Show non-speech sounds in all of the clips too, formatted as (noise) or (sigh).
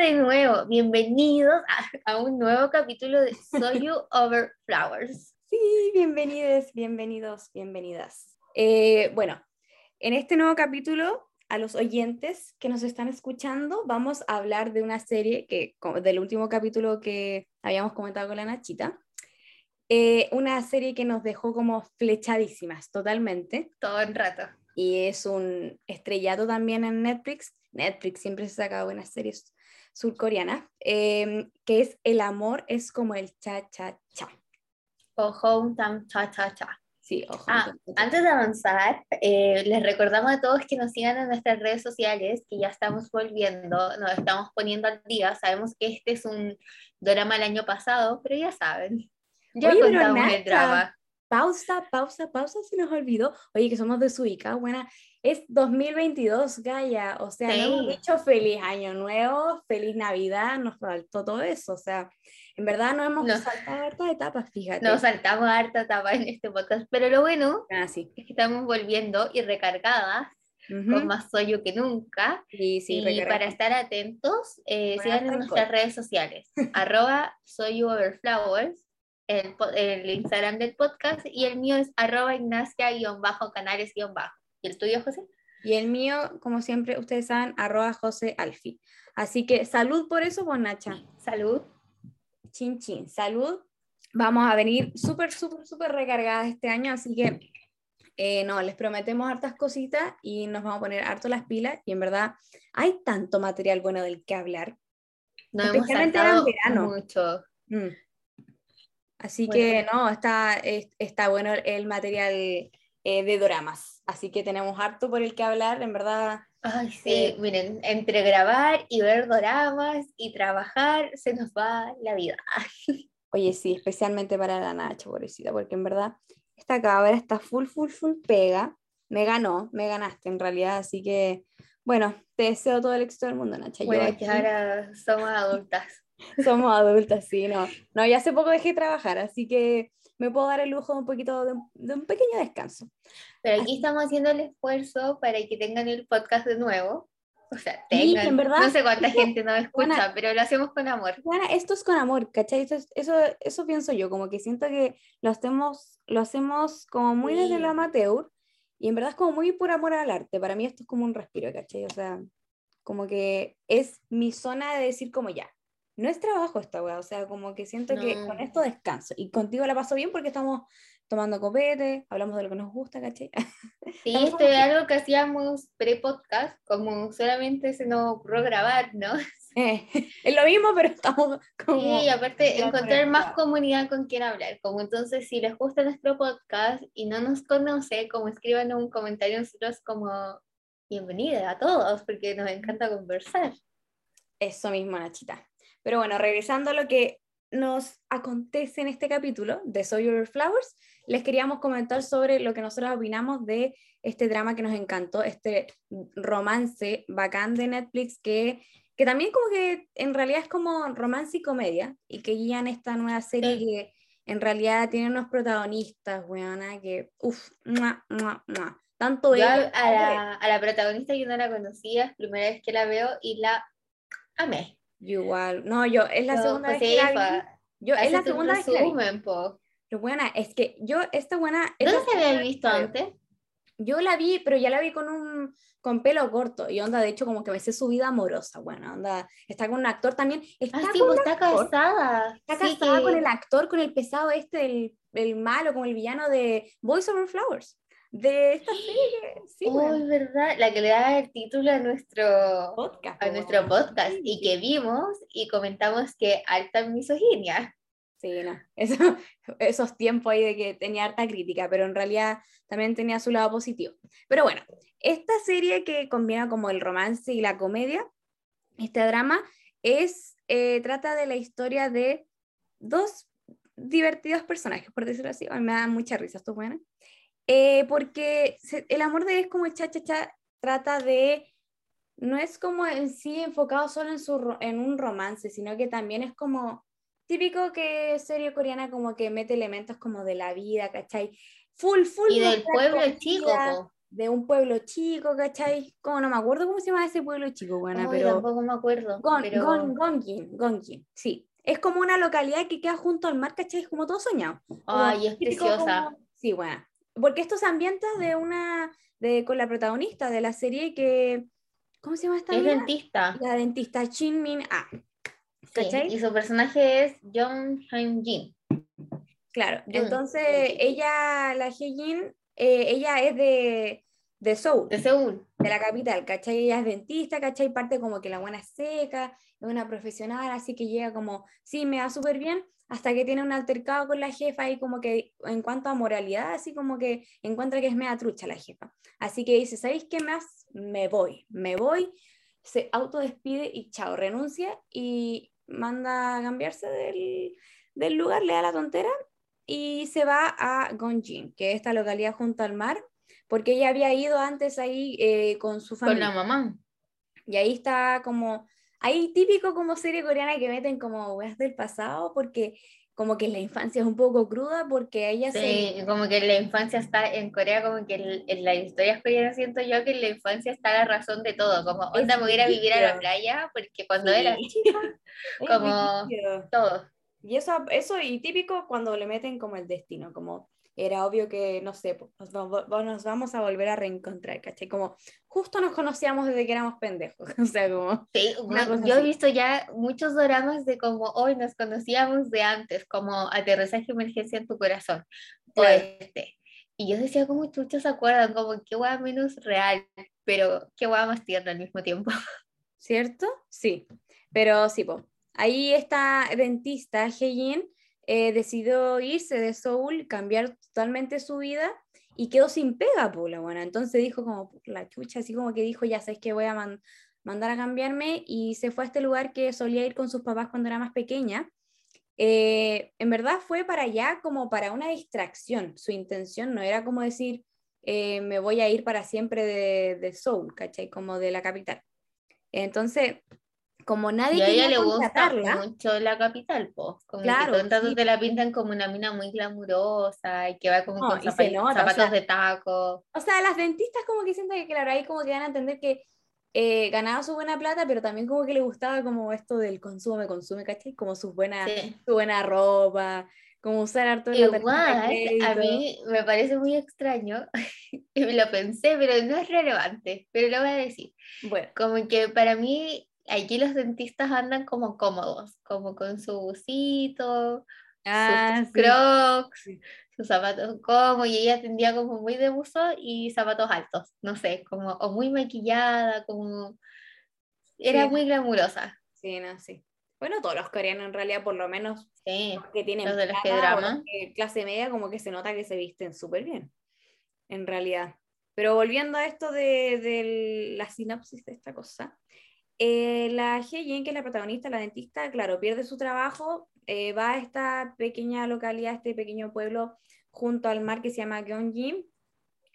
de nuevo, bienvenidos a, un nuevo capítulo de Soy You Over Flowers. (laughs) Sí, bienvenidos, bienvenidos, bienvenidas. Eh, bueno, en este nuevo capítulo, a los oyentes que nos están escuchando, vamos a hablar de una serie que, del último capítulo que habíamos comentado con la Nachita, eh, una serie que nos dejó como flechadísimas totalmente. Todo el rato. Y es un estrellato también en Netflix. Netflix siempre se saca buenas series surcoreanas, em, que es El amor es como el cha-cha-cha. O home tam cha-cha-cha. Sí, ojo. Ah, antes de avanzar, eh, les recordamos a todos que nos sigan en nuestras redes sociales, que ya estamos volviendo, nos estamos poniendo al día. Sabemos que este es un drama el año pasado, pero ya saben, ya Oye, contamos el drama. Pausa, pausa, pausa, se nos olvidó. Oye, que somos de Suica, buena. Es 2022, Gaia. O sea, no hemos dicho feliz año nuevo, feliz Navidad, nos faltó todo eso. O sea, en verdad no hemos saltado hartas etapas, fíjate. Nos saltamos harta etapa en este podcast. Pero lo bueno ah, es que estamos volviendo y recargadas con más soyo que nunca. Sí, sí, y para estar atentos, eh, sigan en nuestras redes sociales, (laughs) arroba soyouoverflowers el, Instagram del podcast y el mío es arroba ignacia-canales-bajo. ¿Y el tuyo, José? Y el mío, como siempre, ustedes saben, arroba José Alfi. Así que salud por eso, pues Nacha. Salud. Chin, chin. Salud. Vamos a venir súper, súper, súper recargadas este año, así que eh, no, les prometemos hartas cositas y nos vamos a poner harto las pilas. Y en verdad, hay tanto material bueno del que hablar. No Especialmente hemos en verano. mucho. Mm. Así que no, está, está bueno el material eh, de dramas. Así que tenemos harto por el que hablar, en verdad. Ay, sí, eh, miren, entre grabar y ver dramas y trabajar se nos va la vida. (laughs) Oye, sí, especialmente para la Nacha, pobrecita, porque en verdad esta cabra está full, full, full pega. Me ganó, me ganaste en realidad, así que bueno, te deseo todo el éxito del mundo, Nacha. Bueno, que ahora somos adultas. (laughs) Somos adultas, sí, no. No, ya hace poco dejé de trabajar, así que me puedo dar el lujo un poquito de, un pequeño descanso. Pero aquí estamos haciendo el esfuerzo para que tengan el podcast de nuevo. O sea, tengan. en verdad, no sé cuánta gente nos escucha, pero lo hacemos con amor. Bueno, esto es con amor, ¿cachai? Eso, eso, eso, pienso yo, como que siento que lo hacemos, lo hacemos como muy desde el amateur y en verdad es como muy por amor al arte. Para mí esto es como un respiro, ¿cachai? O sea, como que es mi zona de decir como ya, no es trabajo esta weá, o sea, como que siento que con esto descanso. Y contigo la paso bien porque estamos tomando copete, hablamos de lo que nos gusta, ¿caché? (laughs) Sí, esto es algo que hacíamos pre-podcast, como solamente se nos ocurrió grabar, ¿no? (laughs) Eh, es lo mismo, pero estamos como... Sí, y aparte encontrar más comunidad con quien hablar, como entonces si les gusta nuestro podcast y no nos conoce, como escriban un comentario nosotros como bienvenida a todos, porque nos encanta conversar. Eso mismo, Nachita. Pero bueno, regresando a lo que nos acontece en este capítulo de Soy Your Flowers, les queríamos comentar sobre lo que nosotros opinamos de este drama que nos encantó, este romance bacán de Netflix que, que también como que en realidad es como romance y comedia y que guían esta nueva serie que en realidad tiene unos protagonistas, weona, que uff, tanto ella, a, la, a la protagonista yo no la conocía, primera vez que la veo y la amé igual. No, yo es la segunda vez que la vi. Yo es la segunda vez que la vi. Lo buena es que yo esta buena. ¿Dónde se había visto antes? Yo la vi, pero ya la vi con un con pelo corto y onda, de hecho, como que me sé su vida amorosa, bueno, onda, está con un actor también, está, ah, sí, pues está casada. Está casada con el actor, con el pesado este, el, el malo, con el villano de Voice Over Flowers de esta serie. Sí, oh, verdad, la que le da el título a nuestro podcast, a nuestro podcast y que vimos y comentamos que alta misoginia. Sí, no, Eso, esos tiempos ahí de que tenía harta crítica, pero en realidad también tenía su lado positivo. Pero bueno, esta serie que combina como el romance y la comedia, este drama, es, eh, trata de la historia de dos divertidos personajes, por decirlo así. me da mucha risa, esto buena. Eh, porque el amor de es como el cha-cha-cha trata de, no es como en sí enfocado solo en, su, en un romance, sino que también es como típico que serie coreana como que mete elementos como de la vida, ¿cachai? Full, full. Y del pueblo chico. de un pueblo chico, ¿cachai? Como no me acuerdo cómo se llama ese pueblo chico, buena, pero... Tampoco me acuerdo. Gon, pero... Gon, Gongjin, sí. Es como una localidad que queda junto al mar, ¿cachai? Es como todo soñado. Ay, es preciosa. Sí, bueno. Porque estos ambientes de una, de, con la protagonista de la serie que, ¿cómo se llama esta? Es mina? dentista. La dentista Shin Min Ah. Sí, y su personaje es Jung Hyun Jin. Claro, Mm, entonces ella, la Hyejin, eh, ella es de, de Seúl, De Seúl. de la capital, ¿cachai? Ella es dentista, ¿cachai? Parte como que la buena es seca, es una profesional, así que llega como, sí, me va súper bien, hasta que tiene un altercado con la jefa y como que en cuanto a moralidad, así como que encuentra que es media trucha la jefa. Así que dice, ¿sabéis qué más? Me voy, me voy, se autodespide y chao, renuncia y manda a cambiarse del, del lugar, le da la tontera y se va a Gongjin, que es esta localidad junto al mar, porque ella había ido antes ahí eh, con su Con familia. la mamá. Y ahí está como, ahí típico como serie coreana que meten como weas del pasado, porque como que la infancia es un poco cruda, porque ella se... Sí, como que la infancia está en Corea, como que en, en las historias coreanas siento yo que en la infancia está la razón de todo, como onda me voy a ir a vivir a la playa, porque cuando era Sí. chica, (laughs) Es como- todo. Y eso, eso, y típico cuando le meten como el destino, como era obvio que, no sé, nos, nos vamos a volver a reencontrar, ¿cachai? Como justo nos conocíamos desde que éramos pendejos, (laughs) o sea, como... Sí, Una no, yo he visto ya muchos dramas de como hoy nos conocíamos de antes, como aterrizaje emergencia en tu corazón, o Claro. este. Y yo decía, como chuchos se acuerdan? Como qué hueá menos real, pero qué hueá más tierna al mismo tiempo. (laughs) ¿Cierto? Sí, pero sí, po. ahí esta dentista, Heijin, eh, decidió irse de Seúl, cambiar totalmente su vida y quedó sin pega, po, la buena. Entonces dijo como, "Por la chucha, así como que dijo, ya sabes que voy a man- mandar a cambiarme y se fue a este lugar que solía ir con sus papás cuando era más pequeña. Eh, en verdad fue para allá como para una distracción. Su intención no era como decir, eh, me voy a ir para siempre de, de Seúl, ¿cachai? Como de la capital. Entonces, como nadie Y a ella le gusta mucho la capital, pues. Como Claro, que rato sí. te la pintan como una mina muy glamurosa y que va como No, con nota, o zapatos sea, de taco. o sea, las dentistas como que sienten que, claro, ahí como que van a entender que eh, ganaba su buena plata, pero también como que le gustaba como esto del consumo, me consume, ¿cachai? Como sus buenas, Sí. su buena ropa, como usar harto la tarjeta de Igual, a mí me parece muy extraño, (laughs) y me lo pensé, pero no es relevante, pero lo voy a decir. Bueno, Como que para mí, aquí los dentistas andan como cómodos, como con su busito, ah, sus sí. crocs, Sí. sus zapatos cómodos, y ella tendría como muy de buzo y zapatos altos, no sé, como, o muy maquillada, como, era Sí. muy glamurosa. Sí, no, sí. Bueno, todos los coreanos en realidad, por lo menos los que tienen Los de los que drama. los que clase media, como que se nota que se visten súper bien, en realidad. Pero volviendo a esto de, de la sinopsis de esta cosa, eh, la Hye-jin, que es la protagonista, la dentista, claro, pierde su trabajo, eh, va a esta pequeña localidad, este pequeño pueblo junto al mar que se llama Gyeongjin,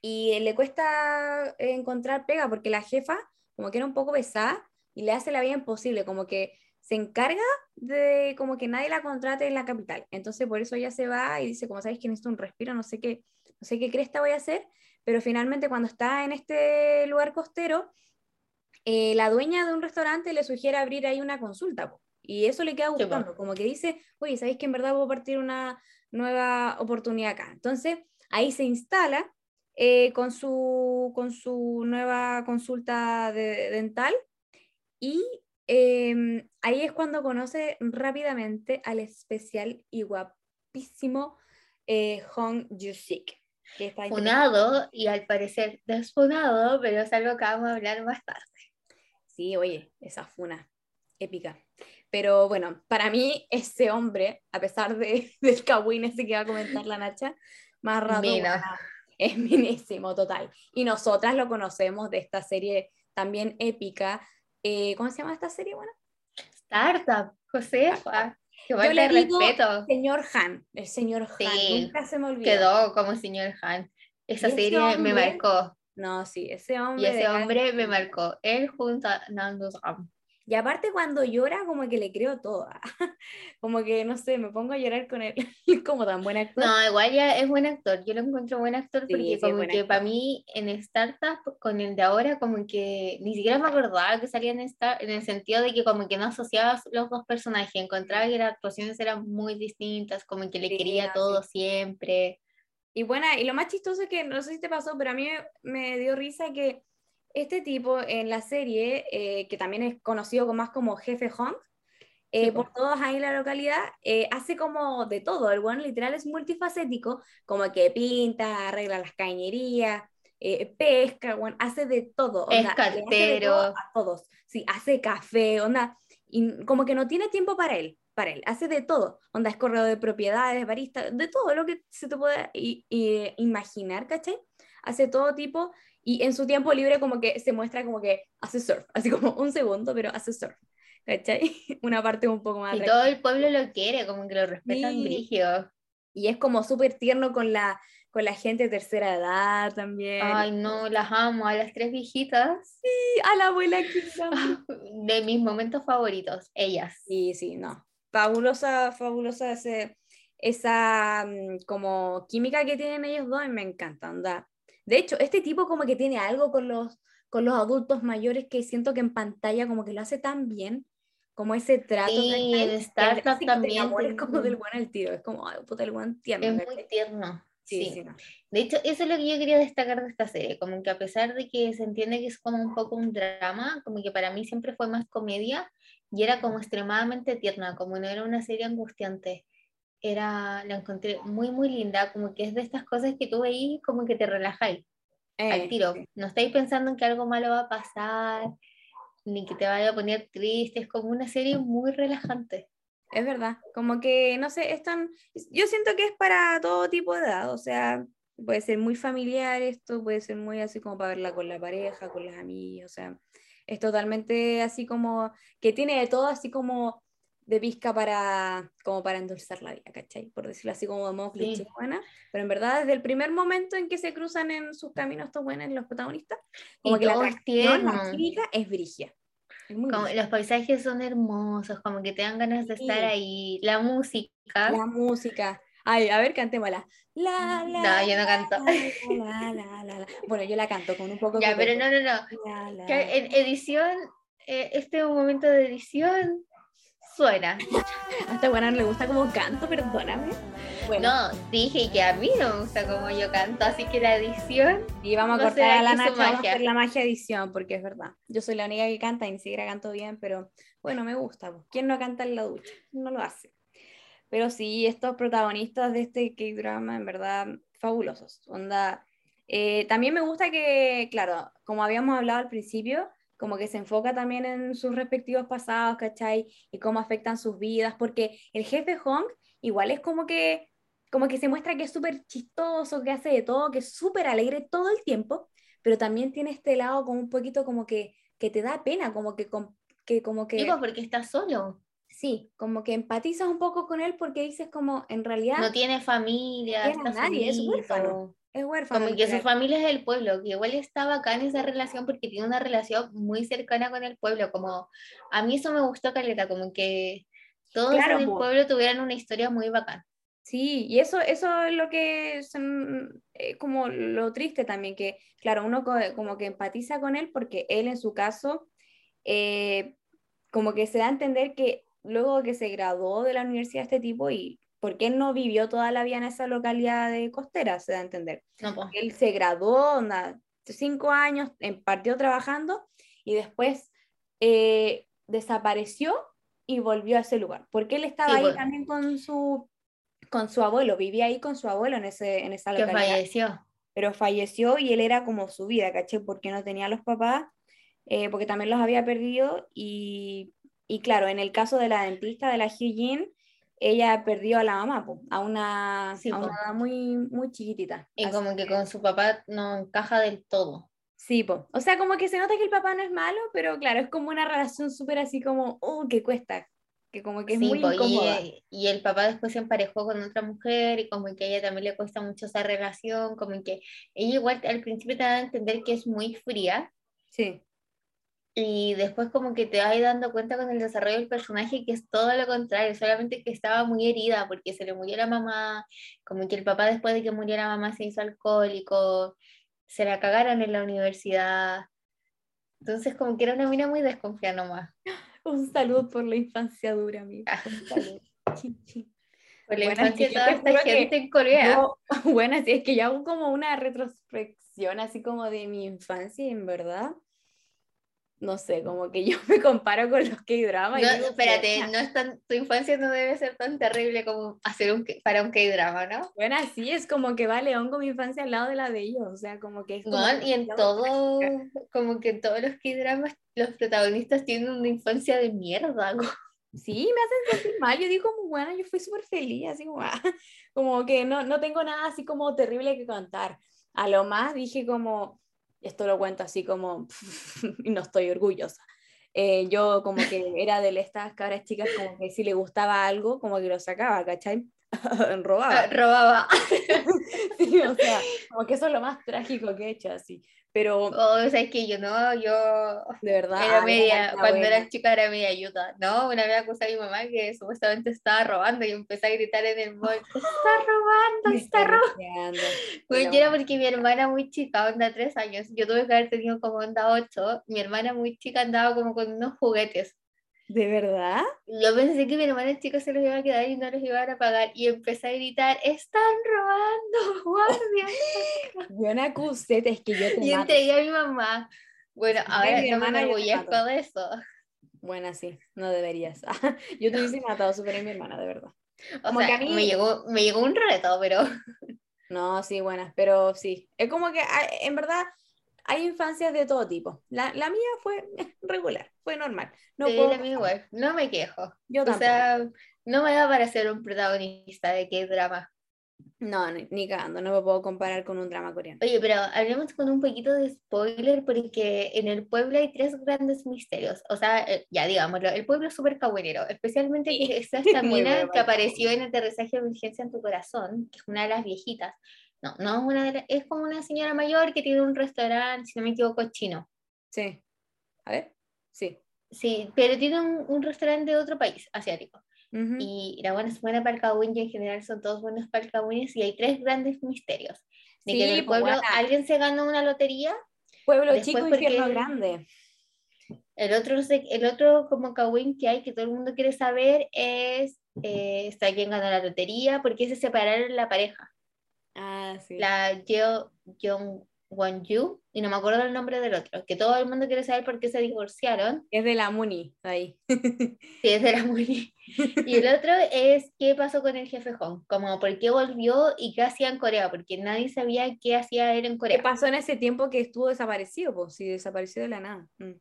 y eh, le cuesta encontrar pega porque la jefa como que era un poco pesada y le hace la vida imposible, como que se encarga de como que nadie la contrate en la capital. Entonces por eso ella se va y dice, como sabéis que necesito un respiro, no sé qué, no sé qué cresta voy a hacer, pero finalmente cuando está en este lugar costero, eh, la dueña de un restaurante le sugiere abrir ahí una consulta, po, y eso le queda Sí, gustando, como que dice, oye, ¿sabéis que en verdad puedo partir una nueva oportunidad acá? Entonces ahí se instala eh, con, su, con su nueva consulta de- dental y em, ahí es cuando conoce rápidamente al especial y guapísimo eh, Hong está funado y al parecer desfunado, pero es algo que vamos a hablar más tarde. Sí, oye, esa funa épica. Pero bueno, para mí ese hombre, a pesar de, (laughs) del cagüín ese que va a comentar la Nacha, más rato Mina. guau, es minísimo, total. Y nosotras lo conocemos de esta serie también épica. eh, ¿Cómo se llama esta serie? Bueno, Startup, Josefa, que Yo le digo respeto. señor Han, el señor Han, Sí, nunca se me olvidó. Quedó como señor Han. Esa serie me marcó. No, sí, ese hombre. Y ese hombre me marcó. Él junto a Nando Ram. Y aparte cuando llora, como que le creo todo. (laughs) como que, no sé, me pongo a llorar con él. (laughs) como tan buen actor. No, igual ya es buen actor. Yo lo encuentro buen actor porque como que para mí en Startup, con el de ahora, como que ni siquiera me acordaba que salía en esta, en el sentido de que como que no asociaba los dos personajes. Encontraba que las actuaciones eran muy distintas, como que le quería todo siempre. Y bueno, y lo más chistoso es que, no sé si te pasó, pero a mí me dio risa que este tipo en la serie, eh, que también es conocido más como Jefe Hong, eh, por todos ahí en la localidad, eh, hace como de todo. El bueno literal es multifacético, como que pinta, arregla las cañerías, pesca, bueno, hace de todo. Es cartero. a todos. Sí, hace café, onda. Y como que no tiene tiempo para él para él. Hace de todo. Onda es correo de propiedades, barista, de todo lo que se te pueda imaginar, ¿cachai? Hace todo tipo y en su tiempo libre como que se muestra como que hace surf, (laughs) así como un segundo, pero hace surf. ¿Cachai? (laughs) Una parte un poco más... Y todo el pueblo lo quiere, como que lo respetan sí. Y es como súper tierno con la, con la gente de tercera edad también. Ay, no, las amo, a las tres viejitas. Sí, a la abuela que (laughs) De mis momentos favoritos, ellas. Sí, sí, no fabulosa, fabulosa ese, esa mm, como química que tienen ellos dos y me encanta, anda. De hecho, este tipo como que tiene algo con los, con los adultos mayores que siento que en pantalla como que lo hace tan bien, como ese trato. Sí, el Startup también. Es como del buen al tiro, es como, ay, puta, el buen tierno. Es muy tierno. Sí, sí. De hecho, eso es lo que yo quería destacar de esta serie, como que a pesar de que se entiende que es como un poco un drama, como que para mí siempre fue más comedia, y era como extremadamente tierna, como no era una serie angustiante. Era, la encontré muy, muy linda, como que es de estas cosas que tú veís como que te relajáis al eh, tiro. No estáis pensando en que algo malo va a pasar, ni que te vaya a poner triste, es como una serie muy relajante. Es verdad, como que, no sé, es tan, yo siento que es para todo tipo de edad, o sea, puede ser muy familiar esto, puede ser muy así como para verla con la pareja, con las amigas, o sea, es totalmente así como, que tiene de todo así como de pizca para, como para endulzar la vida, ¿cachai? Por decirlo así como de modo cliché buena, pero en verdad desde el primer momento en que se cruzan en sus caminos estos buenos los protagonistas, como que la atracción, la química es brigia. como los paisajes son hermosos, como que te dan ganas de estar ahí, la música. La música, Ay, a ver, cantémosla. La, la, no, yo no canto. La, la, la, bueno, yo la canto con un poco Ya, pero no, no, no. en edición, eh, este es un momento de edición, suena. (laughs) A esta buena no le gusta como canto, perdóname. Bueno. No, dije que a mí no me gusta como yo canto, así que la edición. Y vamos a cortar a la Nacha, vamos a hacer la magia edición, porque es verdad. Yo soy la única que canta y ni siquiera canto bien, pero bueno, me gusta. ¿Quién no canta en la ducha? No lo hace. Pero sí, estos protagonistas de este K-drama, en verdad, fabulosos. Onda, eh, también me gusta que, claro, como habíamos hablado al principio, como que se enfoca también en sus respectivos pasados, ¿cachai? Y cómo afectan sus vidas, porque el jefe Hong igual es como que, como que se muestra que es súper chistoso, que hace de todo, que es súper alegre todo el tiempo, pero también tiene este lado como un poquito como que, que te da pena, como que, que como que... Digo, porque está solo sí, como que empatizas un poco con él porque dices como, en realidad... No tiene familia, no tiene nadie, es huérfano. Es huérfano. Como que su familia es del pueblo, que igual está bacán esa relación porque tiene una relación muy cercana con el pueblo, como a mí eso me gustó Caleta, como que todos en el pueblo tuvieran una historia muy bacán. Sí, y eso, eso es lo que es eh, como lo triste también, que claro, uno como que empatiza con él porque él en su caso, eh, como que se da a entender que luego que se graduó de la universidad este tipo y porque él no vivió toda la vida en esa localidad de costera, se da a entender. Él se graduó, cinco años, partió trabajando y después eh, desapareció y volvió a ese lugar, porque él estaba ahí también con su, con su abuelo, vivía ahí con su abuelo en, ese, en esa localidad. Que falleció. Pero falleció y él era como su vida, ¿caché? Porque no tenía los papás, eh, porque también los había perdido y y claro, en el caso de la dentista de la Hyujin, ella perdió a la mamá, a una, a una edad muy, muy chiquitita. Y como que con su papá no encaja del todo. Sí, po. o sea, como que se nota que el papá no es malo, pero claro, es como una relación súper así como, oh, que cuesta, que como que es muy incómoda. Y, y, el papá después se emparejó con otra mujer y como que a ella también le cuesta mucho esa relación, como que ella igual al principio te da a entender que es muy fría. Sí Y después como que te vas dando cuenta con el desarrollo del personaje que es todo lo contrario, solamente que estaba muy herida porque se le murió la mamá, como que el papá después de que murió la mamá se hizo alcohólico, se la cagaron en la universidad. Entonces como que era una mina muy desconfiada nomás. Un saludo por la infancia dura, amiga. Un saludo. por la infancia de toda esta gente en Corea. (laughs) bueno, sí, es que yo hago como una retrospección así como de mi infancia en verdad no sé, como que yo (laughs) me comparo con los K-drama. No, espérate, no es tan, tu infancia no debe ser tan terrible como hacer un, para un K-drama, ¿no? Bueno, sí, es como que va León con mi infancia al lado de la de ellos, o sea, como que es No, y en todo, como que en todos los K-dramas los protagonistas tienen una infancia de mierda. Sí, me hacen sentir mal, yo digo como, bueno, yo fui súper feliz, así como, como que no, no tengo nada así como terrible que contar. A lo más dije como, esto lo cuento así como, (laughs) y no estoy orgullosa. Eh, yo como que (laughs) era de estas cabras chicas como que si le gustaba algo, como que lo sacaba, ¿cachai? (laughs) robaba. Ah, robaba. sí, o sea, como que eso es lo más trágico que he hecho, así. Pero. Oh, o sea, es que yo no, yo. De verdad. Era media, cuando era chica era media ayuda. No, una vez acusé a mi mamá que supuestamente estaba robando y empecé a gritar en el mall: ¡Está robando! ¡Está robando! Pues yo era porque mi hermana muy chica, onda tres años, yo tuve que haber tenido como onda ocho. Mi hermana muy chica andaba como con unos juguetes. ¿De verdad? Yo pensé que mi hermana chica se los iba a quedar y no los iban a pagar. Y empecé a gritar, ¡están robando, (laughs) guardia! Buena acusé, es que yo te Y entregué a mi mamá. Bueno, ahora mi hermana no me esto de eso. Buena, sí, no deberías. (laughs) yo te hubiese matado súper a mi hermana, de verdad. O sea, que a mí... me, llegó, me llegó un reto, pero... No, sí, buenas, pero sí. Es como que, en verdad, hay infancias de todo tipo. La, la mía fue (laughs) regular, fue normal. No, sí, la mía igual, no me quejo. Yo tampoco. O sea, no me da para ser un protagonista de qué drama. No, ni, ni, cagando, no me puedo comparar con un drama coreano. Oye, pero hablemos con un poquito de spoiler porque en el pueblo hay tres grandes misterios. O sea, eh, ya digámoslo, el pueblo es súper cabuenero, especialmente sí. esta mina que (laughs) apareció en Aterrizaje de Emergencia en tu Corazón, que es una de las viejitas. No, no es una de es como una señora mayor que tiene un restaurante, si no me equivoco, chino. Sí. A ver, sí. Sí, pero tiene un, un restaurante de otro país, asiático. Uh -huh. Y la buena es buena para el Kawin y en general son todos buenos para el y hay tres grandes misterios. De sí, que en el pueblo buena. alguien se ganó una lotería. Pueblo chico, infierno grande. El otro, el otro como Kawin que hay que todo el mundo quiere saber es eh, está quién ganó la lotería, porque se separaron la pareja. Ah, sí. La Jeo Jong Won Yu, y no me acuerdo el nombre del otro, que todo el mundo quiere saber por qué se divorciaron. Es de la Muni, ahí. (laughs) sí, es de la Muni. Y el otro es qué pasó con el jefe Hong, como por qué volvió y qué hacía en Corea, porque nadie sabía qué hacía él en Corea. ¿Qué pasó en ese tiempo que estuvo desaparecido? Pues sí, desapareció de la nada. Mm.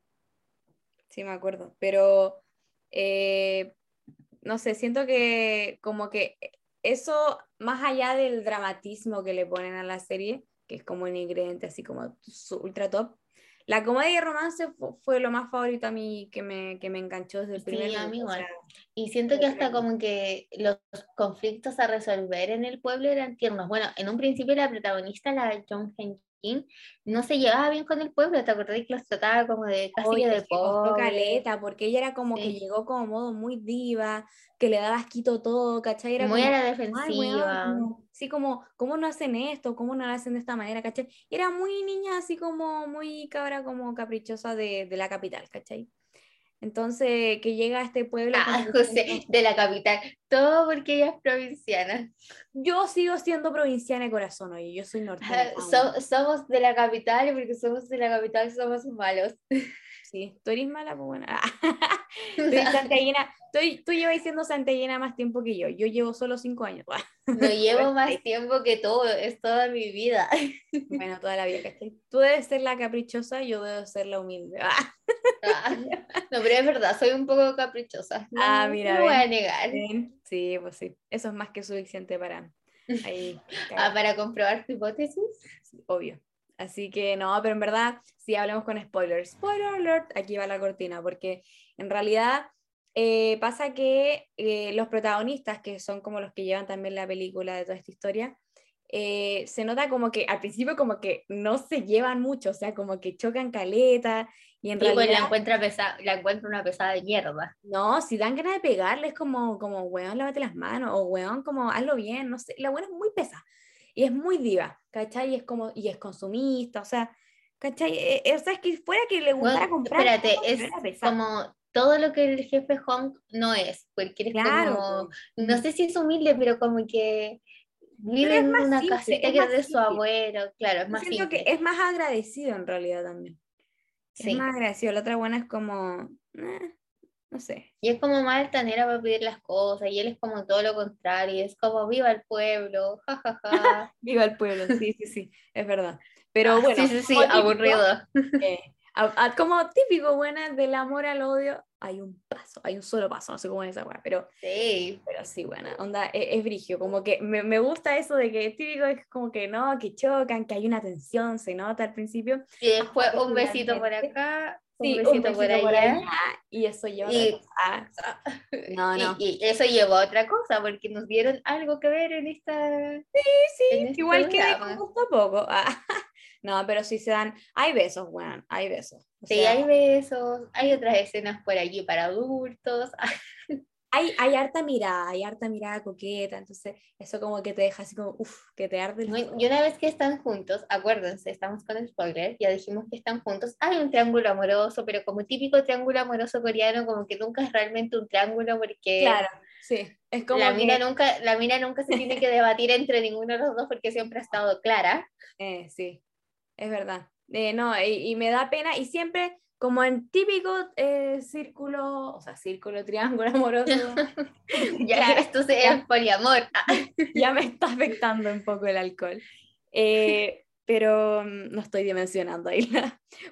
Sí, me acuerdo. Pero, eh, no sé, siento que como que eso, más allá del dramatismo que le ponen a la serie, que es como un ingrediente así como ultra top, la comedia y romance fue, fue, lo más favorito a mí que me, que me enganchó desde el sí, primer momento. O sea, y siento que hasta como que los conflictos a resolver en el pueblo eran tiernos. Bueno, en un principio la protagonista, la Jung Hen no se llevaba bien con el pueblo, ¿te acordás que los trataba como de casi Oye, de pobre? caleta, porque ella era como sí. que llegó como modo muy diva, que le daba asquito todo, ¿cachai? Era muy como, a la defensiva. Como, sí, como, ¿cómo no hacen esto? ¿Cómo no lo hacen de esta manera, cachai? Era muy niña, así como muy cabra, como caprichosa de, de la capital, ¿cachai? Entonces, que llega a este pueblo. Ah, (laughs) José, de la capital. Todo porque ella es provinciana. Yo sigo siendo provinciana de corazón, oye, yo soy norteña. So, somos de la capital y porque somos de la capital somos malos. (laughs) Sí, tú eres mala, pues bueno. Estoy (laughs) (laughs) tú llevas siendo santiaguina más tiempo que yo. Yo llevo solo cinco años. (laughs) No llevo más tiempo que todo, es toda mi vida. Bueno, toda la vida, ¿cachai? Tú debes ser la caprichosa, yo debo ser la humilde. Ah, no, pero es verdad, soy un poco caprichosa. No, ah, mira. No voy a negar. Sí, pues sí. Eso es más que suficiente para. Ahí, ah, para comprobar tu hipótesis. Sí, obvio. Así que no, pero en verdad, si hablemos con spoilers, spoiler alert, aquí va la cortina, porque en realidad eh, pasa que eh, los protagonistas, que son como los que llevan también la película de toda esta historia, eh, se nota como que al principio como que no se llevan mucho, o sea, como que chocan caleta Y en Sí, pues la realidad, encuentra, pesa, la encuentra una pesada de mierda. no, si dan ganas de pegarle, es como, como, weón, lávate las manos, o weón, como, hazlo bien, no sé, la buena es muy pesada, y es muy diva, ¿cachai? Y es como, y es consumista, o sea, ¿cachai? Eh, eh, o sea, es que fuera que le gustara Bueno, comprar, espérate, es como todo lo que el jefe Hong no es, porque eres Claro, como, no sé si es humilde, pero como que vive es en una simple, casita es que es de su abuelo, claro, es Yo más siento simple. que es más agradecido en realidad también. Es Sí. más agradecido. La otra buena es como, eh, no sé. Y es como más altanera para pedir las cosas, y él es como todo lo contrario, es como viva el pueblo, jajaja. (laughs) Viva el pueblo, sí, sí, sí, es verdad. Pero Ah, bueno, sí, sí, sí, típico, aburrido. eh, a- a- como típico, buena, del amor al odio, hay un paso, hay un solo paso, no sé cómo es esa weá, pero, Sí, pero sí, buena, onda, e- es, brigio, como que me, me gusta eso de que típico es como que no, que chocan, que hay una tensión, se nota al principio. y después un besito por finalmente- un Sí, besito, por allá. y eso lleva Y- otra cosa. (laughs) No, no. Y, eso llevó a otra cosa, porque nos dieron algo que ver en esta. Sí, en este igual que poco a poco. Ah, (laughs) No, pero sí se dan, hay besos, weón, hay besos. O Sí, sea, hay besos, hay otras escenas por allí para adultos. (laughs) hay, hay harta mirada, hay harta mirada coqueta, entonces eso como que te deja así como, uff, que te arde el Y una vez que están juntos, acuérdense, estamos con spoiler, ya dijimos que están juntos, hay un triángulo amoroso, pero como típico triángulo amoroso coreano, como que nunca es realmente un triángulo porque Claro, sí, es como la, que, mina nunca, la mina nunca se tiene que debatir entre ninguno de los dos porque siempre ha estado clara. eh, sí, es verdad. Eh, no, y, y me da pena, y siempre como en típico eh, círculo, o sea, círculo, triángulo amoroso, (laughs) (laughs) Ya Claro, esto se ya. poliamor. (laughs) Ya me está afectando un poco el alcohol. Eh, pero mm, no estoy dimensionando ahí.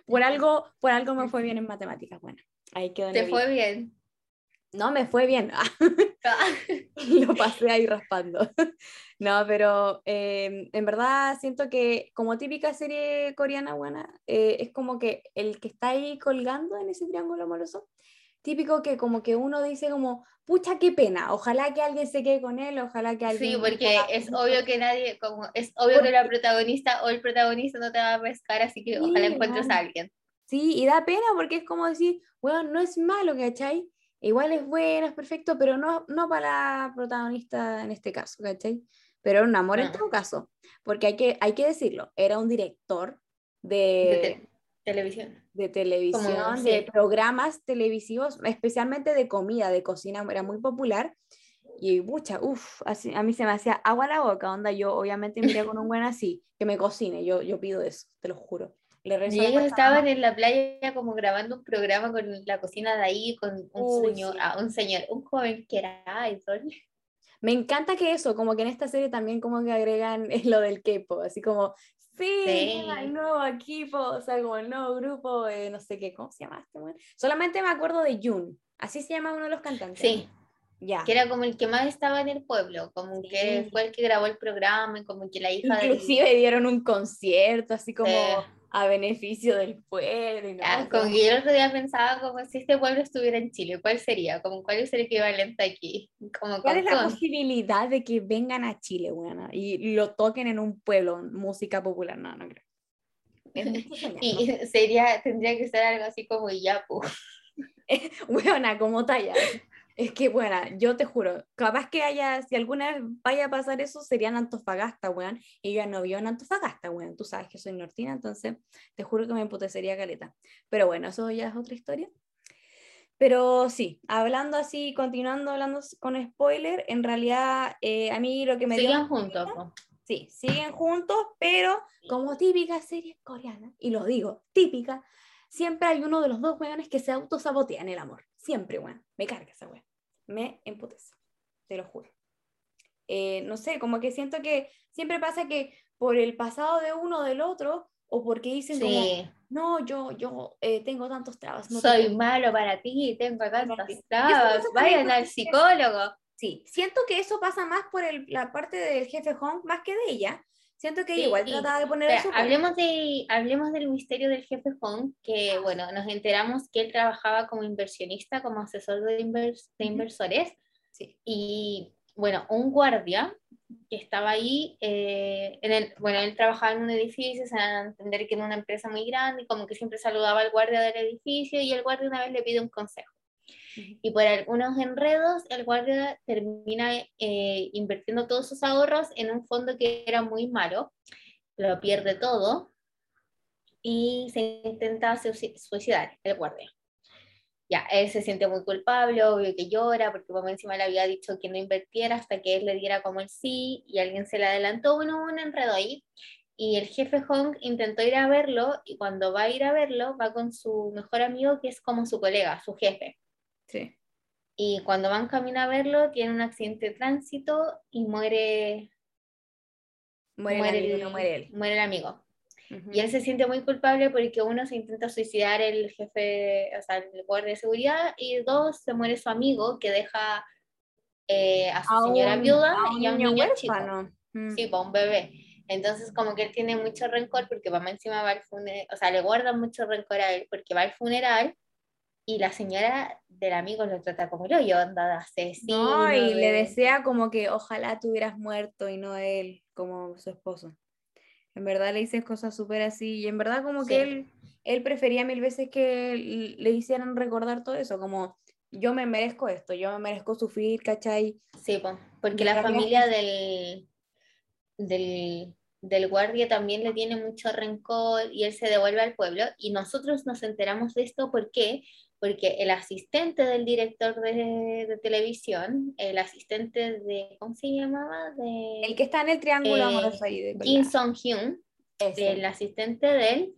Por algo, por algo me fue bien en matemáticas. Bueno, ahí quedó Te fue bien. No, me fue bien. (laughs) (laughs) Lo pasé ahí raspando. (laughs) No, pero eh, en verdad siento que como típica serie coreana buena, eh, es como que el que está ahí colgando en ese triángulo amoroso, típico que como que uno dice como, pucha, qué pena, ojalá que alguien se quede con él, ojalá que alguien... Sí, porque es obvio que nadie, como es obvio que la protagonista o el protagonista no te va a pescar, así que Sí, ojalá encuentres a alguien. Sí, y da pena porque es como decir, bueno, no es malo, ¿cachai? Igual es bueno, es perfecto, pero no, no para la protagonista en este caso, ¿cachai? Pero era un amor en No. todo caso, porque hay que, hay que decirlo, era un director De de, te- televisión. de televisión, Como, de programas televisivos, especialmente de comida, de cocina, era muy popular. Y mucha, uff, a mí se me hacía agua a la boca, onda, yo obviamente me iría con un (laughs) buen así, que me cocine, yo, yo pido eso, te lo juro. Le Y ellos estaban en la playa como grabando un programa con la cocina de ahí, con un Uy, señor, sí. ah, un señor, un joven que era idol. Me encanta que eso, como que en esta serie también como que agregan (laughs) lo del K-pop, así como, sí, Sí. nuevo equipo, o sea, como el nuevo grupo, eh, no sé qué, ¿cómo se llama este? Solamente me acuerdo de Jun, así se llama uno de los cantantes. Sí, Ya. que era como el que más estaba en el pueblo, como que Sí. fue el que grabó el programa, como que la hija Inclusive dieron un concierto, así como Sí. A beneficio del pueblo. Y no, Ah, como que yo el otro día pensaba como si este pueblo estuviera en Chile, ¿cuál sería? Como cuál es el equivalente aquí? (laughs) Como ¿Cuál es la Concón. posibilidad de que vengan a Chile, weona, y lo toquen en un pueblo, música popular? No, no creo. Soñar, (laughs) ¿no? Y sería, tendría que ser algo así como Iyapu. (laughs) Buena, como talla. Es que, buena, yo te juro, capaz que haya, si alguna vez vaya a pasar eso, sería en Antofagasta, weón. Y yo no vivo en Antofagasta, weón. Tú sabes que soy nortina, entonces te juro que me emputecería caleta. Pero bueno, eso ya es otra historia. Pero sí, hablando así, continuando hablando con spoiler, en realidad eh, a mí lo que me más juntos. Sí, siguen juntos, pero como típica serie coreana, y lo digo, típica, siempre hay uno de los dos weones que se autosabotea en el amor. Siempre, weón. Me carga esa weón. Me emputece. Te lo juro. Eh, no sé, como que siento que siempre pasa que por el pasado de uno o del otro, o porque dicen como, Sí, no, yo, yo eh, tengo tantos trabas. No soy puedo". malo para ti, tengo tantas trabas, vayan al psicólogo. Sí, siento que eso pasa más por el- la parte del jefe Hong, más que de ella. Siento que Sí, igual sí. trataba de poner Espera, eso. pero- hablemos, de, hablemos del misterio del jefe Hong, que bueno, nos enteramos que él trabajaba como inversionista, como asesor de, invers- de inversores, Sí. y bueno, un guardia que estaba ahí, eh, en el, bueno, él trabajaba en un edificio, se a entender que era una empresa muy grande, y como que siempre saludaba al guardia del edificio, y el guardia una vez le pide un consejo. Y por algunos enredos, el guardia termina eh, invirtiendo todos sus ahorros en un fondo que era muy malo, lo pierde todo y se intenta suicidar el guardia. Ya, él se siente muy culpable, obvio que llora, porque como encima le había dicho que no invirtiera hasta que él le diera como el sí, y alguien se le adelantó, bueno, un enredo ahí. Y el jefe Hong intentó ir a verlo, y cuando va a ir a verlo, va con su mejor amigo, que es como su colega, su jefe. Sí. Y cuando van camino a verlo, tiene un accidente de tránsito y muere. Muere, el amigo, muere él. Muere el amigo. Y él se siente muy culpable porque uno se intenta suicidar el jefe, o sea, el guardia de seguridad, y dos, se muere su amigo que deja eh, a su señora viuda y a un niño chico. Mm. Sí, para un bebé. Entonces, como que él tiene mucho rencor porque mamá encima va al funeral, o sea, le guarda mucho rencor a él porque va al funeral y la señora del amigo lo trata como yo, yo anda asesino. No, y le desea como que ojalá tú hubieras muerto y no él, como su esposo. En verdad le dices cosas súper así y en verdad como que él, él prefería mil veces que le hicieran recordar todo eso, como yo me merezco esto, yo me merezco sufrir, ¿cachai? Sí, porque la familia del, del, del guardia también le tiene mucho rencor y él se devuelve al pueblo y nosotros nos enteramos de esto porque porque el asistente del director de, televisión, el asistente de, ¿cómo se llamaba? De, el que está en el triángulo eh, amoroso ahí. De Kim Song-hyun, el asistente de él,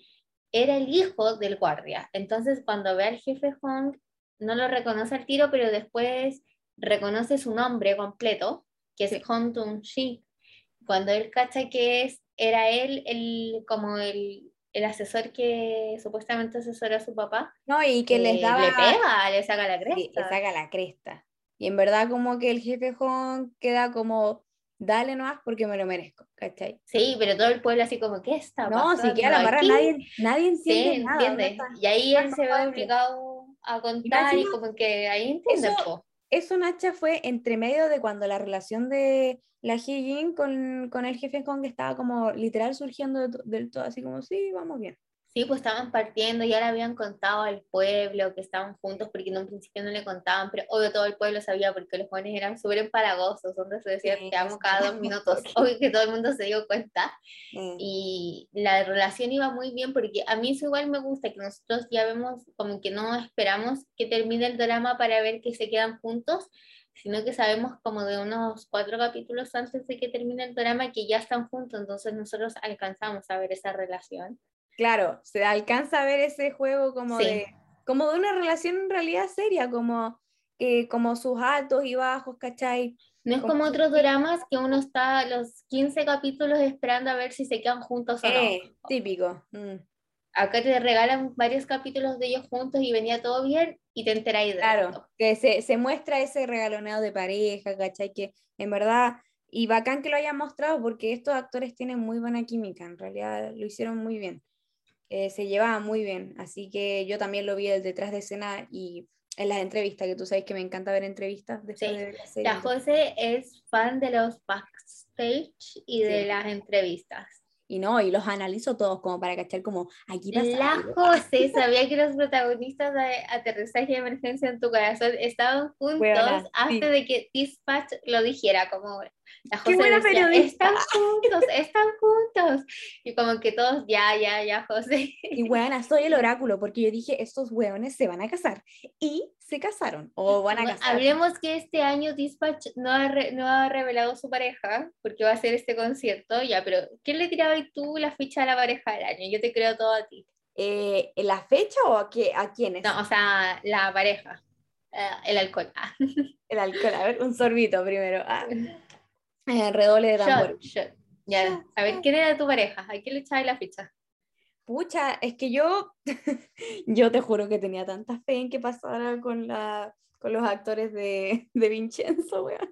era el hijo del guardia. Entonces, cuando ve al jefe Hong, no lo reconoce al tiro, pero después reconoce su nombre completo, que es Hong Tung-shi. Cuando él cacha que es, era él el, como el, el asesor que supuestamente asesora a su papá. No, y que les daba... Le pega, le saca la cresta. Sí, le saca la cresta. Y en verdad como que el jefe queda como, dale nomás porque me lo merezco, ¿cachai? Sí, pero todo el pueblo así como, ¿qué está No, si queda la barra, nadie, nadie entiende sí, nada. Entiende. Y ahí él se ve obligado a contar y, como que ahí entiende. Eso, eso, Nacha, fue entre medio de cuando la relación de la Hyejin con, con el jefe Kong estaba como literal surgiendo del todo, así como, sí, vamos bien. Sí, pues estaban partiendo, ya le habían contado al pueblo que estaban juntos, porque en un principio no le contaban, pero obvio todo el pueblo sabía porque los jóvenes eran súper empalagosos, donde se decía te amo cada dos (laughs) minutos, obvio que todo el mundo se dio cuenta. Y la relación iba muy bien, porque a mí eso igual me gusta, que nosotros ya vemos como que no esperamos que termine el drama para ver que se quedan juntos, sino que sabemos como de unos cuatro capítulos antes de que termine el drama que ya están juntos, entonces nosotros alcanzamos a ver esa relación. Claro, se alcanza a ver ese juego como, de, como de una relación en realidad seria, como, eh, como sus altos y bajos, ¿cachai? No es como, otros dramas que uno está los 15 capítulos esperando a ver si se quedan juntos o no. Eh, típico. Mm acá te regalan varios capítulos de ellos juntos y venía todo bien y te enteráis de Claro, que se, se, muestra ese regaloneo de pareja, ¿cachai? Que en verdad, y bacán que lo hayan mostrado porque estos actores tienen muy buena química, en realidad lo hicieron muy bien, eh, se llevaban muy bien, así que yo también lo vi el detrás de escena y en las entrevistas, que tú sabes que me encanta ver entrevistas sí. la José es fan de los backstage y de las entrevistas. Y no, y los analizo todos como para cachar como aquí pasa La José (laughs) sabía que los protagonistas de Aterrizaje de Emergencia en tu Corazón estaban juntos antes de que Dispatch lo dijera, como la José decía, están juntos, están juntos. Y como que todos, ya, ya, ya, José. Y bueno, soy el oráculo, porque yo dije, estos hueones se van a casar. Y se casaron, o van a casar. Hablemos que este año Dispatch no ha, no ha revelado su pareja, porque va a ser este concierto, ya, pero ¿quién le tiraba tú la ficha a la pareja del año? Yo te creo todo a ti. Eh, ¿La fecha o a, qué, a quiénes? No, o sea, la pareja. Eh, el alcohol. Ah. El alcohol, a ver, un sorbito primero. Ah. (laughs) Eh, redoble de tambor. Ya, a ver, ¿quién era tu pareja? ¿A quién le echabas la ficha? Pucha, es que yo, (laughs) yo te juro que tenía tanta fe en que pasara con, la, con los actores de, de Vincenzo, weón.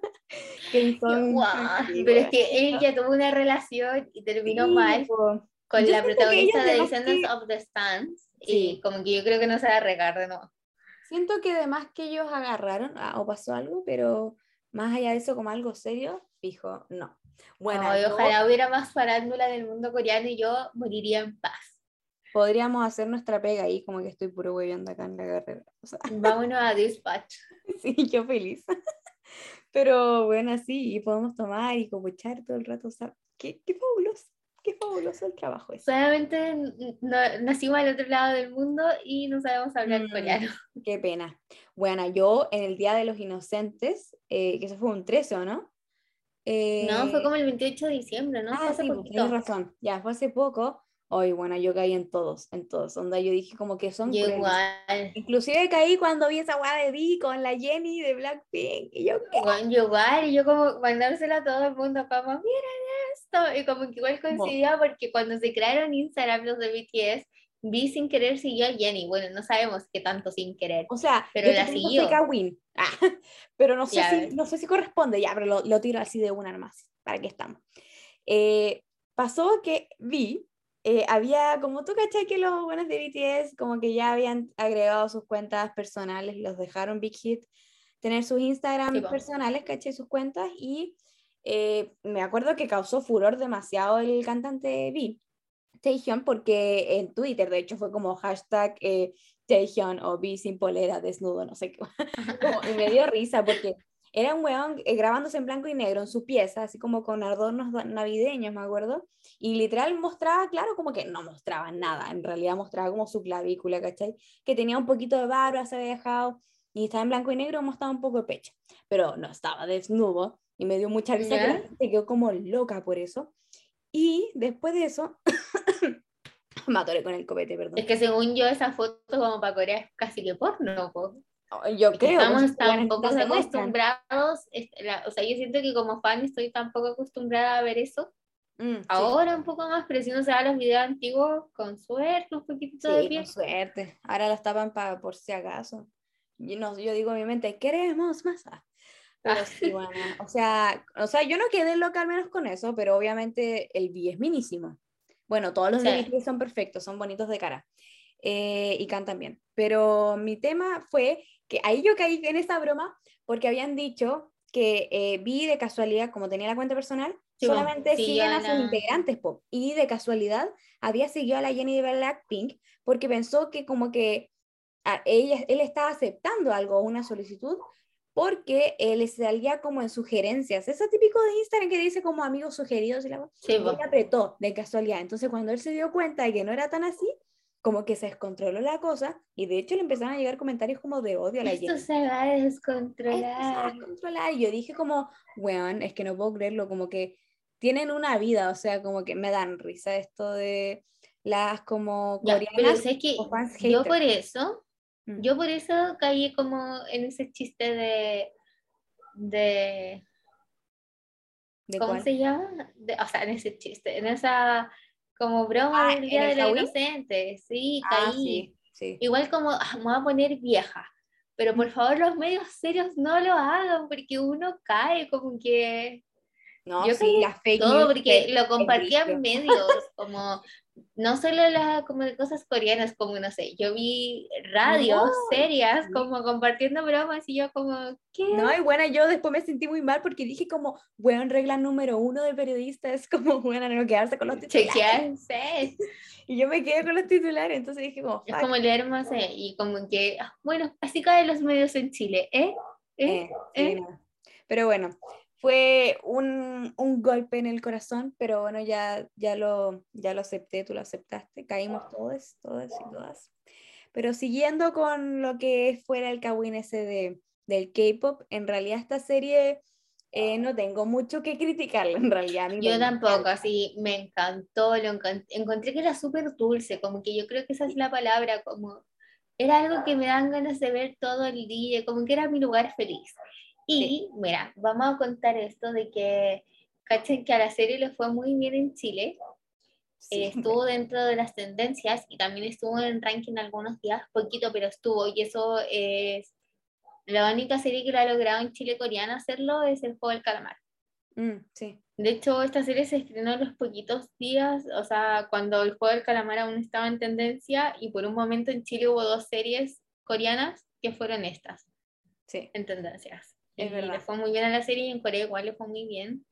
(laughs) Pero es que él ya tuvo una relación y terminó mal con la protagonista de Descendants of the Stands. Y como que yo creo que no se va a regar de nuevo. Siento que además que ellos agarraron, ah, o pasó algo, pero más allá de eso, como algo serio, fijo, no. Bueno, ojalá hubiera más farándula del mundo coreano y yo moriría en paz. Podríamos hacer nuestra pega ahí, como que estoy puro hueviando acá en la carrera. (laughs) Vámonos a Dispatch. (laughs) sí, yo feliz. (laughs) Pero bueno, sí, y podemos tomar y copuchar todo el rato. O sea, qué, qué fabuloso, qué fabuloso el trabajo ese. Solamente nacimos al otro lado del mundo y no sabemos hablar mm, coreano. Qué pena. Bueno, yo en el Día de los Inocentes, eh, que eso fue un 13, ¿o no? No, fue eh, como el 28 de diciembre, ¿no? Ah, sí, pues, tienes razón. Ya, fue hace poco. Hoy, bueno, yo caí en todos, en todos. Onda, yo dije como que son. igual. Inclusive caí cuando vi esa guada de Vi con la Jenny de Blackpink. Y yo, ¿qué? yo igual, y yo como mandársela a todo el mundo, como, miren esto. Y como que igual coincidía porque cuando se crearon Instagram los de BTS, vi sin querer siguió a Jenny. Bueno, no sabemos qué tanto sin querer. O sea, pero la siguió. Win. Ah, (laughs) pero no sé, si, no sé si corresponde ya, pero lo, lo tiro así de una más. ¿Para qué estamos? Eh, pasó que vi eh, había, como tú cachai que los buenos de BTS como que ya habían agregado sus cuentas personales, los dejaron Big Hit tener sus Instagram personales, caché sus cuentas y eh, me acuerdo que causó furor demasiado el cantante V, Taehyun, porque en Twitter de hecho fue como hashtag eh, Taehyun o V sin polera desnudo, no sé qué, (laughs) y me dio (laughs) risa porque era un weón eh, grabándose en blanco y negro en su pieza, así como con adornos navideños, me acuerdo. Y literal mostraba, claro, como que no mostraba nada, en realidad mostraba como su clavícula, ¿cachai? Que tenía un poquito de barba, se había dejado, y estaba en blanco y negro, mostraba un poco de pecho, pero no estaba desnudo, y me dio mucha risa, que se quedó como loca por eso. Y después de eso, (laughs) me con el copete, perdón. Es que según yo, esa foto como para Corea es casi que porno, yo creo. Estamos tan poco acostumbrados, o sea, yo siento que como fan estoy tan poco acostumbrada a ver eso. Mm, Ahora un poco más, pero si no se los videos antiguos, con suerte, un poquito de piel. con suerte. Ahora los tapan para por si acaso. Yo, no, yo digo en mi mente, queremos más. Pero sí, bueno, o sea, o sea, yo no quedé loca al menos con eso, pero obviamente el B es minísimo. Bueno, todos los sí. son perfectos, son bonitos de cara. Eh, y cantan bien. Pero mi tema fue que ahí yo caí en esa broma porque habían dicho que eh, vi de casualidad, como tenía la cuenta personal, solamente siguen a sus integrantes, pop. Y de casualidad había seguido a la Jenny de Blackpink porque pensó que como que ella, él estaba aceptando algo, una solicitud, porque él le salía como en sugerencias. Eso típico de Instagram que dice como amigos sugeridos y la sí, apretó de casualidad. Entonces cuando él se dio cuenta de que no era tan así, como que se descontroló la cosa y de hecho le empezaron a llegar comentarios como de odio a la Esto se va a descontrolar. Esto se va a descontrolar. Y yo dije como, weón, es que no puedo creerlo, como que tienen una vida, o sea, como que me dan risa esto de las como coreanas pero sé que yo por eso, mm. yo por eso caí como en ese chiste de, de, ¿cómo se llama? o sea, en ese chiste, en esa como broma ah, del Día de la Inocente, sí, ah, caí. Igual como, ah, me voy a poner vieja, pero por favor los medios serios no lo hagan porque uno cae como que... No, yo sí, la fake todo porque lo compartían medios, como (laughs) no solo las como de cosas coreanas, como no sé, yo vi radios serias como compartiendo bromas y yo como, ¿qué? No, y bueno, yo después me sentí muy mal porque dije como, bueno, regla número uno del periodista es como, (laughs) bueno, no quedarse con los titulares. (laughs) y yo me quedé con los titulares, entonces dije como, Es como leer más, eh, y como que, ah, bueno, así caen los medios en Chile, ¿eh? ¿Eh? ¿Eh? Pero bueno, fue un, un, golpe en el corazón, pero bueno, ya, ya, lo, ya lo acepté, tú lo aceptaste, caímos todos, todas y todas. Pero siguiendo con lo que fuera el Kawin ese de, del K-pop, en realidad esta serie eh, no tengo mucho que criticarla, en realidad. Yo tampoco, así me encantó, lo encontré que era súper dulce, como que yo creo que esa es la palabra, como era algo que me dan ganas de ver todo el día, como que era mi lugar feliz. Y mira, vamos a contar esto de que, cachen que a la serie le fue muy bien en Chile. Eh, estuvo dentro de las tendencias y también estuvo en ranking algunos días, poquito, pero estuvo. Y eso es la única serie que lo ha logrado en Chile coreana hacerlo es el juego del calamar. Mm, sí. De hecho, esta serie se estrenó en los poquitos días, o sea, cuando el juego del calamar aún estaba en tendencia y por un momento en Chile hubo dos series coreanas que fueron estas. Sí. En tendencias. Es verdad. Le fue muy bien a la serie y en Corea igual le fue muy bien.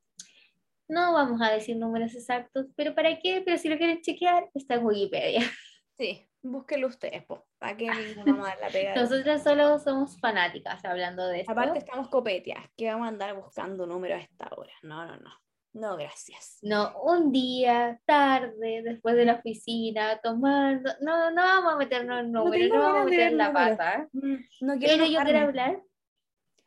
No vamos a decir números exactos, pero ¿para qué? Pero si lo quieren chequear, está en Wikipedia. (laughs) Sí, búsquenlo ustedes, pues, para que vamos a la pega. Nosotras solo somos fanáticas hablando de esto. Aparte estamos copeteas, que vamos a andar buscando números a esta hora. No, no, no. No, gracias. No, un día, tarde, después de la oficina, tomando. No, no vamos a meternos en números, no, vamos a meter la pata. Mm, no quiero pero yo quiero hablar.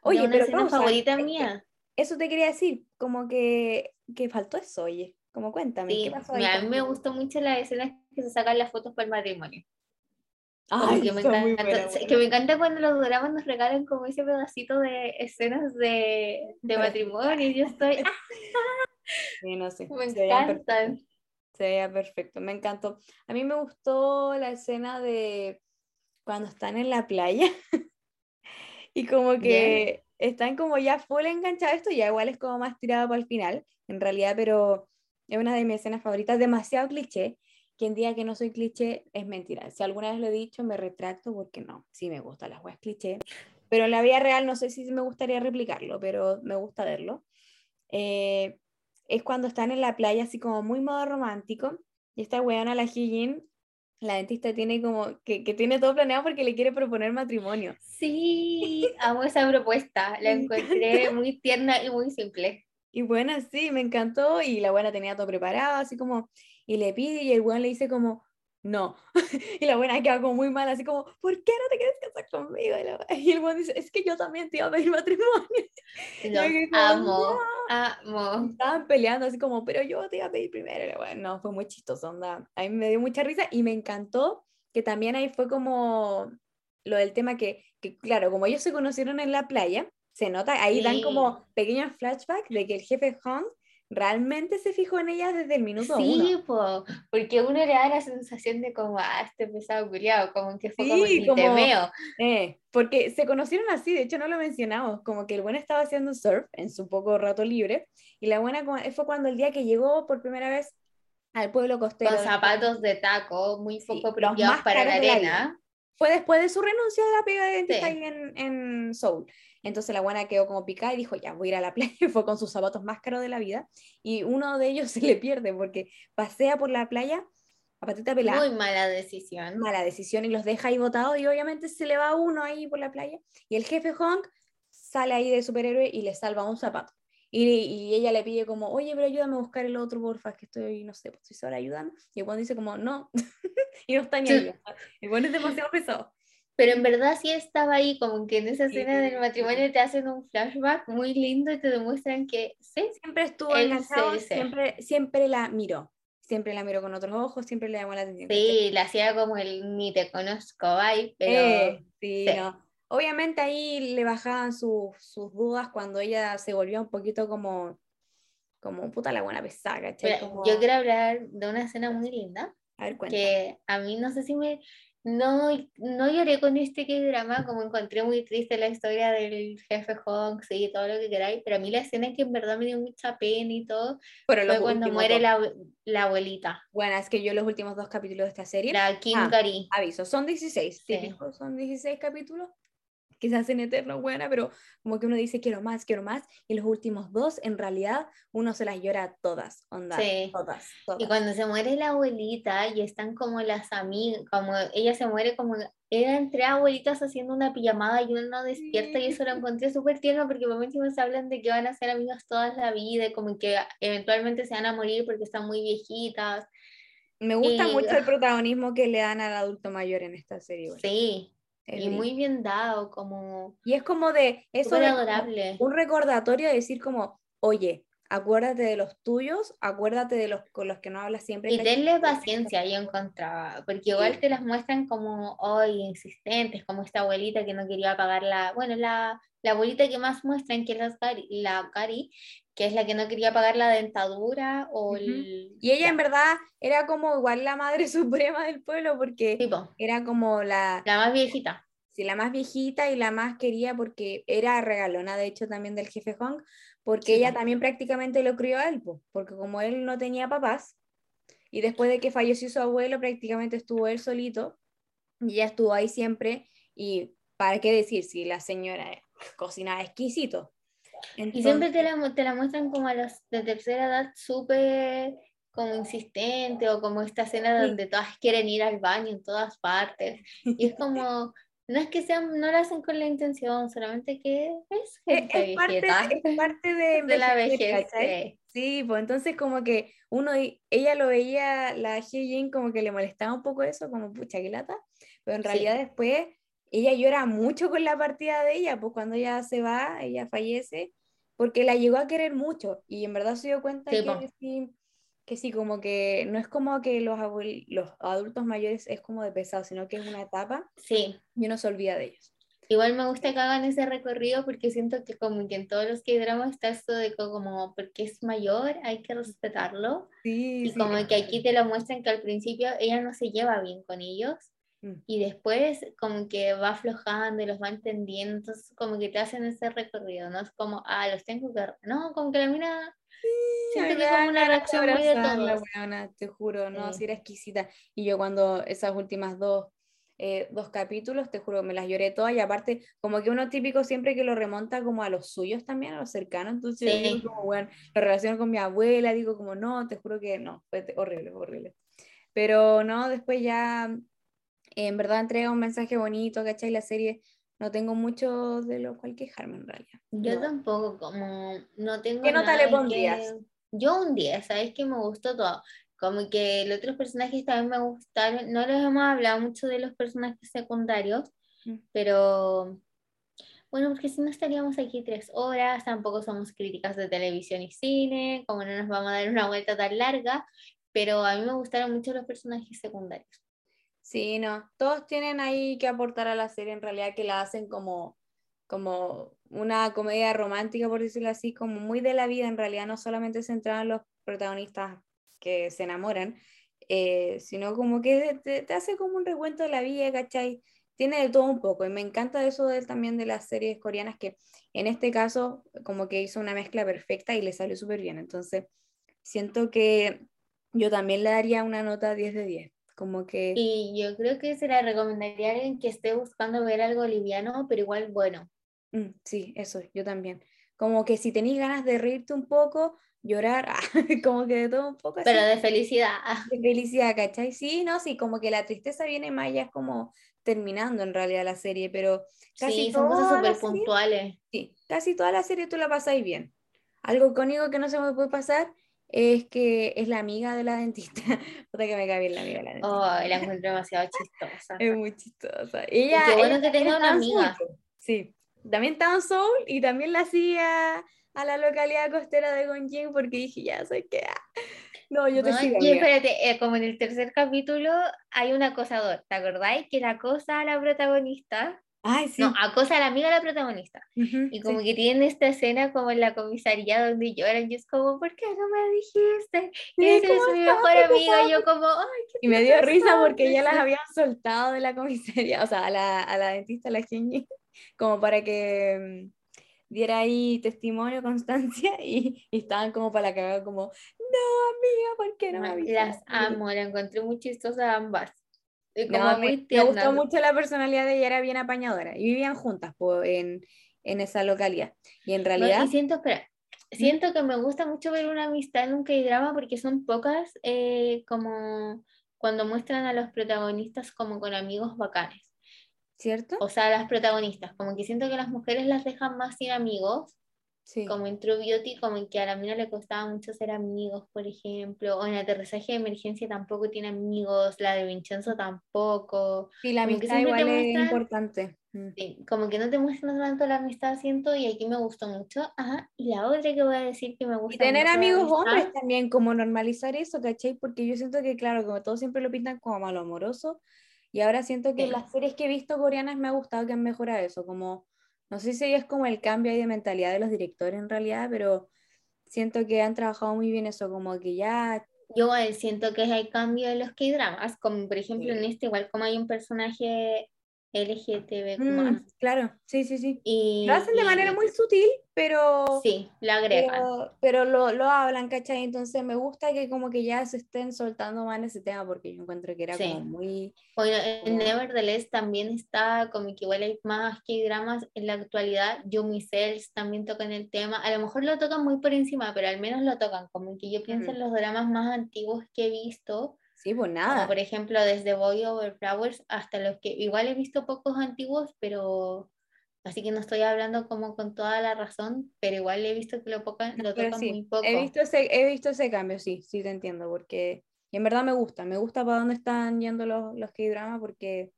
Oye, una pero escena favorita mía. Eso te quería decir, como que, que faltó eso, oye. Como cuéntame, sí, ¿qué pasó ahí? A mí me gustó mucho la escena que se sacan las fotos para el matrimonio. Ay, que, me encanta, que me encanta cuando los dramas nos regalan como ese pedacito de escenas de, de matrimonio y yo estoy... (laughs) Sí, no sé. Me encantan. Se veía perfecto, me encantó. A mí me gustó la escena de cuando están en la playa (laughs) y como que están como ya full enganchados, esto ya igual es como más tirado para el final, en realidad, pero es una de mis escenas favoritas, demasiado cliché. Quien diga que no soy cliché es mentira. Si alguna vez lo he dicho, me retracto porque no, sí me gustan las weas cliché. Pero en la vida real no sé si me gustaría replicarlo, pero me gusta verlo. Eh, es cuando están en la playa, así como muy modo romántico, y esta weona, la Hyun, la dentista tiene como que, que, tiene todo planeado porque le quiere proponer matrimonio. Sí, amo esa propuesta, la encontré (laughs) muy tierna y muy simple. Y bueno, sí, me encantó y la buena tenía todo preparado, así como, y le pide y el weón le dice como, no. (laughs) y la buena queda como muy mal, así como, ¿por qué no te quieres casar conmigo? Y, (laughs) el buen dice, es que yo también te iba a pedir matrimonio. (laughs) amo, amo. Estaban peleando así como, pero yo te iba a pedir primero. Y bueno, no, fue muy chistoso, onda. A mí me dio mucha risa y me encantó que también ahí fue como lo del tema que, que claro, como ellos se conocieron en la playa, se nota, ahí dan como pequeños flashbacks de que el jefe Hong realmente se fijó en ella desde el minuto uno. Sí, porque uno le da la sensación de como, ah, este pesado culiado, como que fue como el temeo. Eh, porque se conocieron así, de hecho no lo mencionamos, como que el buen estaba haciendo surf en su poco rato libre, y la buena fue cuando el día que llegó por primera vez al pueblo costero. Con zapatos de taco, muy poco apropiados para la arena. Fue después de su renuncia a la pega de dentista en, en Seoul. Entonces la buena quedó como picada y dijo, ya, voy a ir a la playa. (laughs) Fue con sus zapatos más caros de la vida. Y uno de ellos (laughs) se le pierde porque pasea por la playa a patita pelada. Muy mala decisión. Mala decisión y los deja ahí botados y obviamente se le va uno ahí por la playa. Y el jefe Honk sale ahí de superhéroe y le salva un zapato. Y, y, ella le pide como, oye, pero ayúdame a buscar el otro, porfa, que estoy, no sé, pues estoy sola, ayudando. Y el dice como, no, (laughs) y no está ni ahí. El bueno es demasiado pesado. Pero en verdad sí estaba ahí, como que en esa escena del matrimonio te hacen un flashback muy lindo y te demuestran que sí, siempre estuvo enganchado, siempre, siempre la miró, siempre la miró con otros ojos, siempre le llamó la atención. Sí, la hacía como el ni te conozco, bye, pero... Eh, sí, No. Obviamente ahí le bajaban sus dudas cuando ella se volvió un poquito como, como puta la buena pesada, Yo quiero hablar de una escena muy linda. A ver, Que a mí no sé si me, no, no lloré con este que drama, como encontré muy triste la historia del jefe Honks y todo lo que queráis, pero a mí la escena que en verdad me dio mucha pena y todo fue cuando muere la, la, abuelita. Bueno, es que yo los últimos dos capítulos de esta serie. La Kim ah, Aviso, son 16, sí. son 16 capítulos que se hacen eternos, buena, pero como que uno dice quiero más, quiero más, y los últimos dos, en realidad, uno se las llora todas, onda, todas, Y cuando se muere la abuelita y están como las amigas, como ella se muere como, eran tres abuelitas haciendo una pijamada y uno no despierta y eso lo encontré súper tierno porque por se hablan de que van a ser amigas toda la vida y como que eventualmente se van a morir porque están muy viejitas. Me gusta mucho el protagonismo que le dan al adulto mayor en esta serie. Sí, y muy bien dado, como... Y es como de... Eso de adorable. Un recordatorio de decir como, oye, acuérdate de los tuyos, acuérdate de los con los que no hablas siempre. Y denle paciencia, yo encontraba, porque igual te las muestran como hoy insistentes, como esta abuelita que no quería pagar la, bueno, la, la abuelita que más muestran, que es la Cari, la Cari, que es la que no quería pagar la dentadura o Y ella en verdad era como igual la madre (laughs) suprema del pueblo porque era como la... La más viejita. Sí, la más viejita y la más quería porque era regalona, de hecho, también del jefe Hong, porque ella también prácticamente lo crió a él, porque como él no tenía papás, y después de que falleció su abuelo, prácticamente estuvo él solito, y ella estuvo ahí siempre, y para qué decir, si la señora cocinaba exquisito, y siempre te la, te la muestran como a los de tercera edad súper como insistente o como esta escena donde todas quieren ir al baño en todas partes. Y es como, (laughs) no es que sean, no lo hacen con la intención, solamente que es gente es, parte, es parte de, (laughs) de la vejez. Sí. pues entonces como que uno, ella lo veía, la Hyejin como que le molestaba un poco eso, como pucha, que lata, pero en realidad después ella llora mucho con la partida de ella, pues cuando ella se va, ella fallece, porque la llegó a querer mucho y en verdad se dio cuenta que sí, que sí, como que no es como que los, los adultos mayores es como de pesado, sino que es una etapa sí. y uno se olvida de ellos. Igual me gusta que hagan ese recorrido porque siento que como que en todos los que dramas está esto de como porque es mayor hay que respetarlo sí, y como que aquí te lo muestran que al principio ella no se lleva bien con ellos. Y después como que va aflojando y los va entendiendo entonces como que te hacen ese recorrido no es como ah los tengo que no como que la mina Siento que como una reacción muy de todos. Buena, te juro, no, sí. era exquisita. Y yo cuando esas últimas dos, eh, dos capítulos, te juro, me las lloré todas y aparte, como que uno típico siempre que lo remonta como a los suyos también, a los cercanos, entonces yo digo como, bueno, la relación con mi abuela, digo como, no, te juro que no, fue horrible, horrible. Pero no, después ya, en verdad entrega un mensaje bonito, ¿cachai? La serie no tengo mucho de lo cual quejarme en realidad. Yo tampoco, como no tengo. ¿Qué nota le pondrías? Yo un 10, ¿sabes que me gustó todo? Como que los otros personajes también me gustaron. No les hemos hablado mucho de los personajes secundarios, mm. pero bueno, porque si no estaríamos aquí tres horas, tampoco somos críticas de televisión y cine, como no nos vamos a dar una vuelta tan larga, pero a mí me gustaron mucho los personajes secundarios. Sí, no, todos tienen ahí que aportar a la serie, en realidad que la hacen como, como una comedia romántica, por decirlo así, como muy de la vida, en realidad no solamente centrada en los protagonistas que se enamoran, eh, sino como que te, hace como un recuento de la vida, ¿cachai? Tiene de todo un poco, y me encanta eso de, también de las series coreanas, que en este caso como que hizo una mezcla perfecta y le salió súper bien, entonces siento que yo también le daría una nota 10 de 10. Como que... Y yo creo que se la recomendaría a alguien que esté buscando ver algo liviano, pero igual bueno. Mm, sí, eso, yo también. Como que si tenéis ganas de reírte un poco, llorar, (laughs) como que de todo un poco. Pero de felicidad. De felicidad, ¿cachai? Sí, no, sí, como que la tristeza viene más ya es como terminando en realidad la serie, pero casi sí, son cosas súper puntuales. Sí, casi toda la serie tú la pasáis bien. Algo conmigo que no se me puede pasar es que es la amiga de la dentista. (laughs) Puta que me cae bien la amiga de la dentista. Oh, la encuentro (laughs) demasiado chistosa. Es muy chistosa. Ella, qué bueno que tenga una amiga. Sí, también en Soul y también la hacía a la localidad costera de Gonjing porque dije, ya soy que... No, yo te sigo. Y espérate, eh, como en el tercer capítulo hay un acosador, ¿te acordáis? Que la acosa a la protagonista Ay, sí. No, acosa a la amiga de la protagonista. y como que tienen esta escena como en la comisaría donde lloran. Y es como, ¿por qué no me dijiste? Que eres mi mejor amiga. Y yo como, ay, qué Y me dio risa porque ya las habían soltado de la comisaría, o sea, a la, a la dentista, a la Genji, como para que mm, diera ahí testimonio, constancia, (laughs) y, y, estaban como para la cagada, como, no, amiga, ¿por qué no me avisaste? Las amo, la encontré muy chistosa ambas me, gustó mucho la personalidad de ella, era bien apañadora y vivían juntas en, en, esa localidad. Y en realidad... siento, siento que me gusta mucho ver una amistad en un K-drama porque son pocas eh, como cuando muestran a los protagonistas como con amigos bacanes. ¿Cierto? O sea, las protagonistas, como que siento que las mujeres las dejan más sin amigos como en True Beauty, como que a la mina le costaba mucho ser amigos, por ejemplo, o en aterrizaje de emergencia tampoco tiene amigos, la de Vincenzo tampoco. Sí, la amistad igual es importante. Mm. Sí, como que no te muestran tanto la amistad, siento, y aquí me gustó mucho. Ajá, y la otra que voy a decir que me gusta. Y tener amigos hombres también, como normalizar eso, ¿cachai? Porque yo siento que, claro, como todos siempre lo pintan como malo amoroso, y ahora siento que las series que he visto coreanas me ha gustado que han mejorado eso, como no sé si es como el cambio de mentalidad de los directores en realidad, pero siento que han trabajado muy bien eso, como que ya... Yo siento que hay cambio de los K-dramas, como por ejemplo en este, igual como hay un personaje LGTB+. Mm, claro, sí, sí, sí. Y, Lo hacen de y- manera muy sutil, pero, Sí, la agregan. pero, pero lo, lo hablan, ¿cachai? Entonces me gusta que como que ya se estén soltando más en ese tema porque yo encuentro que era Sí. como muy... Bueno, en como- Nevertheless también está como que igual hay más que dramas en la actualidad. Yumi Cells también tocan el tema. A lo mejor lo tocan muy por encima, pero al menos lo tocan. Como que yo pienso Ujú. en los dramas más antiguos que he visto. Sí, pues Como nada. por ejemplo desde Boy Over Flowers hasta los que igual he visto pocos antiguos, pero así que no estoy hablando como con toda la razón, pero igual he visto que lo, poca- lo tocan sí, muy poco. he visto, ese, he visto ese cambio, sí, sí te entiendo, porque y en verdad me gusta, me gusta para dónde están yendo los, los K-dramas porque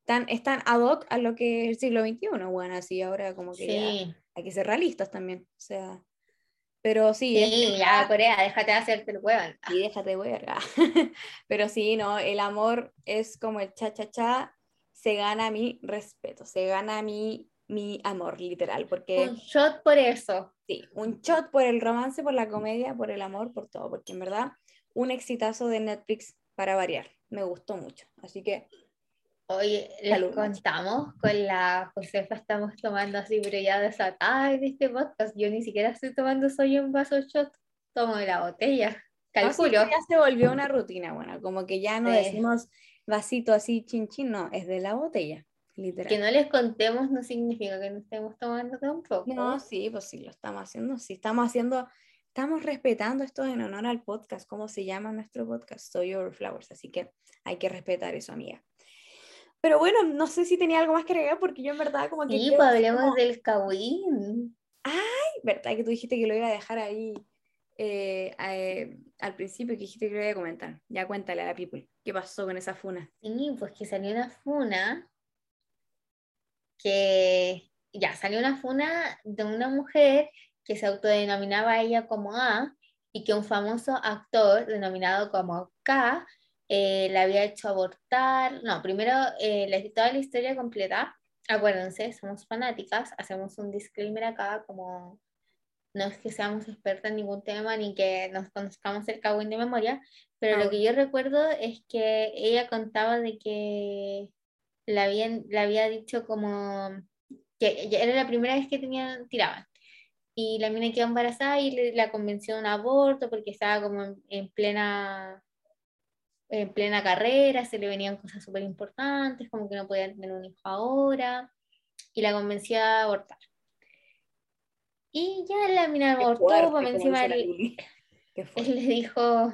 están, están ad hoc a lo que es el siglo XXI, bueno, así ahora como que ya Sí, hay que ser realistas también, o sea, pero sí, sí, ya verdad, Corea, déjate de hacerte el hueón. y déjate ver, (laughs) pero sí, no, el amor es como el cha-cha-cha, se gana mi respeto, se gana mi, mi amor, literal, porque... Un shot por eso. Sí, un shot por el romance, por la comedia, por el amor, por todo, porque en verdad un exitazo de Netflix para variar, me gustó mucho. Así que, Oye, les Salud, contamos con la Josefa, estamos tomando así, pero ya desatada en este podcast. Yo ni siquiera estoy tomando soy un vaso shot, tomo de la botella. no, sí, Calculo. ya se volvió una rutina, bueno, como que ya no Sí. decimos vasito así chin chin, no, es de la botella, literal. Que no les contemos no significa que no estemos tomando tampoco. No, sí, pues sí, lo estamos haciendo, sí, estamos haciendo, estamos respetando esto en honor al podcast, ¿cómo se llama nuestro podcast? Soy Your Flowers, así que hay que respetar eso, amiga. Pero bueno, no sé si tenía algo más que agregar porque yo en verdad como que... Sí, pues hablemos como- del Kawin. ¿verdad? Que tú dijiste que lo iba a dejar ahí eh, eh, al principio, que dijiste que lo iba a comentar. Ya cuéntale a la people, ¿qué pasó con esa funa? Sí, pues que salió una funa que ya salió una funa de una mujer que se autodenominaba ella como A y que un famoso actor denominado como K eh, la había hecho abortar. No, primero eh, les toda la historia completa. Acuérdense, somos fanáticas, hacemos un disclaimer acá como no es que seamos expertas en ningún tema ni que nos conozcamos el cabo de memoria, pero Ah, lo que yo recuerdo es que ella contaba de que le habían, le había dicho como que era la primera vez que tenían, tiraban. Y la mina quedó embarazada y la convenció un aborto porque estaba como en, en plena en plena carrera, se le venían cosas súper importantes, como que no podía tener un hijo ahora, y la convenció a abortar. Y ya la mina abortó, por como encima (laughs) él fuerte. le dijo,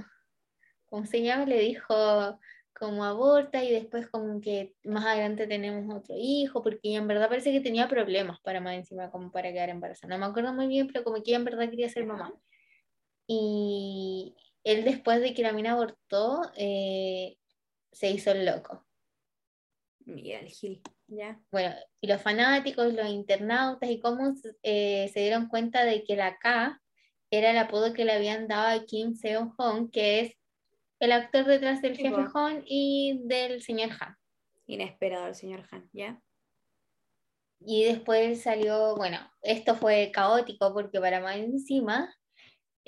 ¿cómo se llama? Le dijo como aborta y después como que más adelante tenemos otro hijo, porque ella en verdad parece que tenía problemas para más encima como para quedar embarazada. No me acuerdo muy bien, pero como que ella en verdad quería ser mamá. Y él después de que la mina abortó, eh, se hizo el loco. Mira, el Gil, ya. Bueno, y los fanáticos, los internautas y cómo eh, se dieron cuenta de que la K era el apodo que le habían dado a Kim Seon-hong, que es el actor detrás del jefe. Hong y del señor Han. Inesperado el señor Han, ya. Y después salió, bueno, esto fue caótico porque para más encima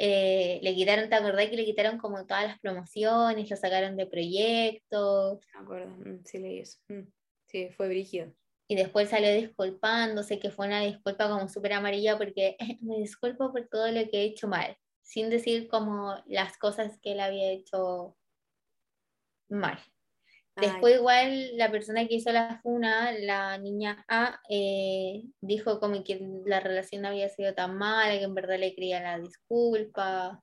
eh, le quitaron, ¿te acordás que le quitaron como todas las promociones, lo sacaron de proyectos? Me acuerdo, mm, sí leí eso. mm, Sí, fue brígido. Y después salió disculpándose, que fue una disculpa como súper amarilla porque (laughs) me disculpo por todo lo que he hecho mal, sin decir como las cosas que él había hecho mal. Ay, Después igual la persona que hizo la funa, la niña A, eh, dijo como que la relación no había sido tan mala, que en verdad le quería la disculpa.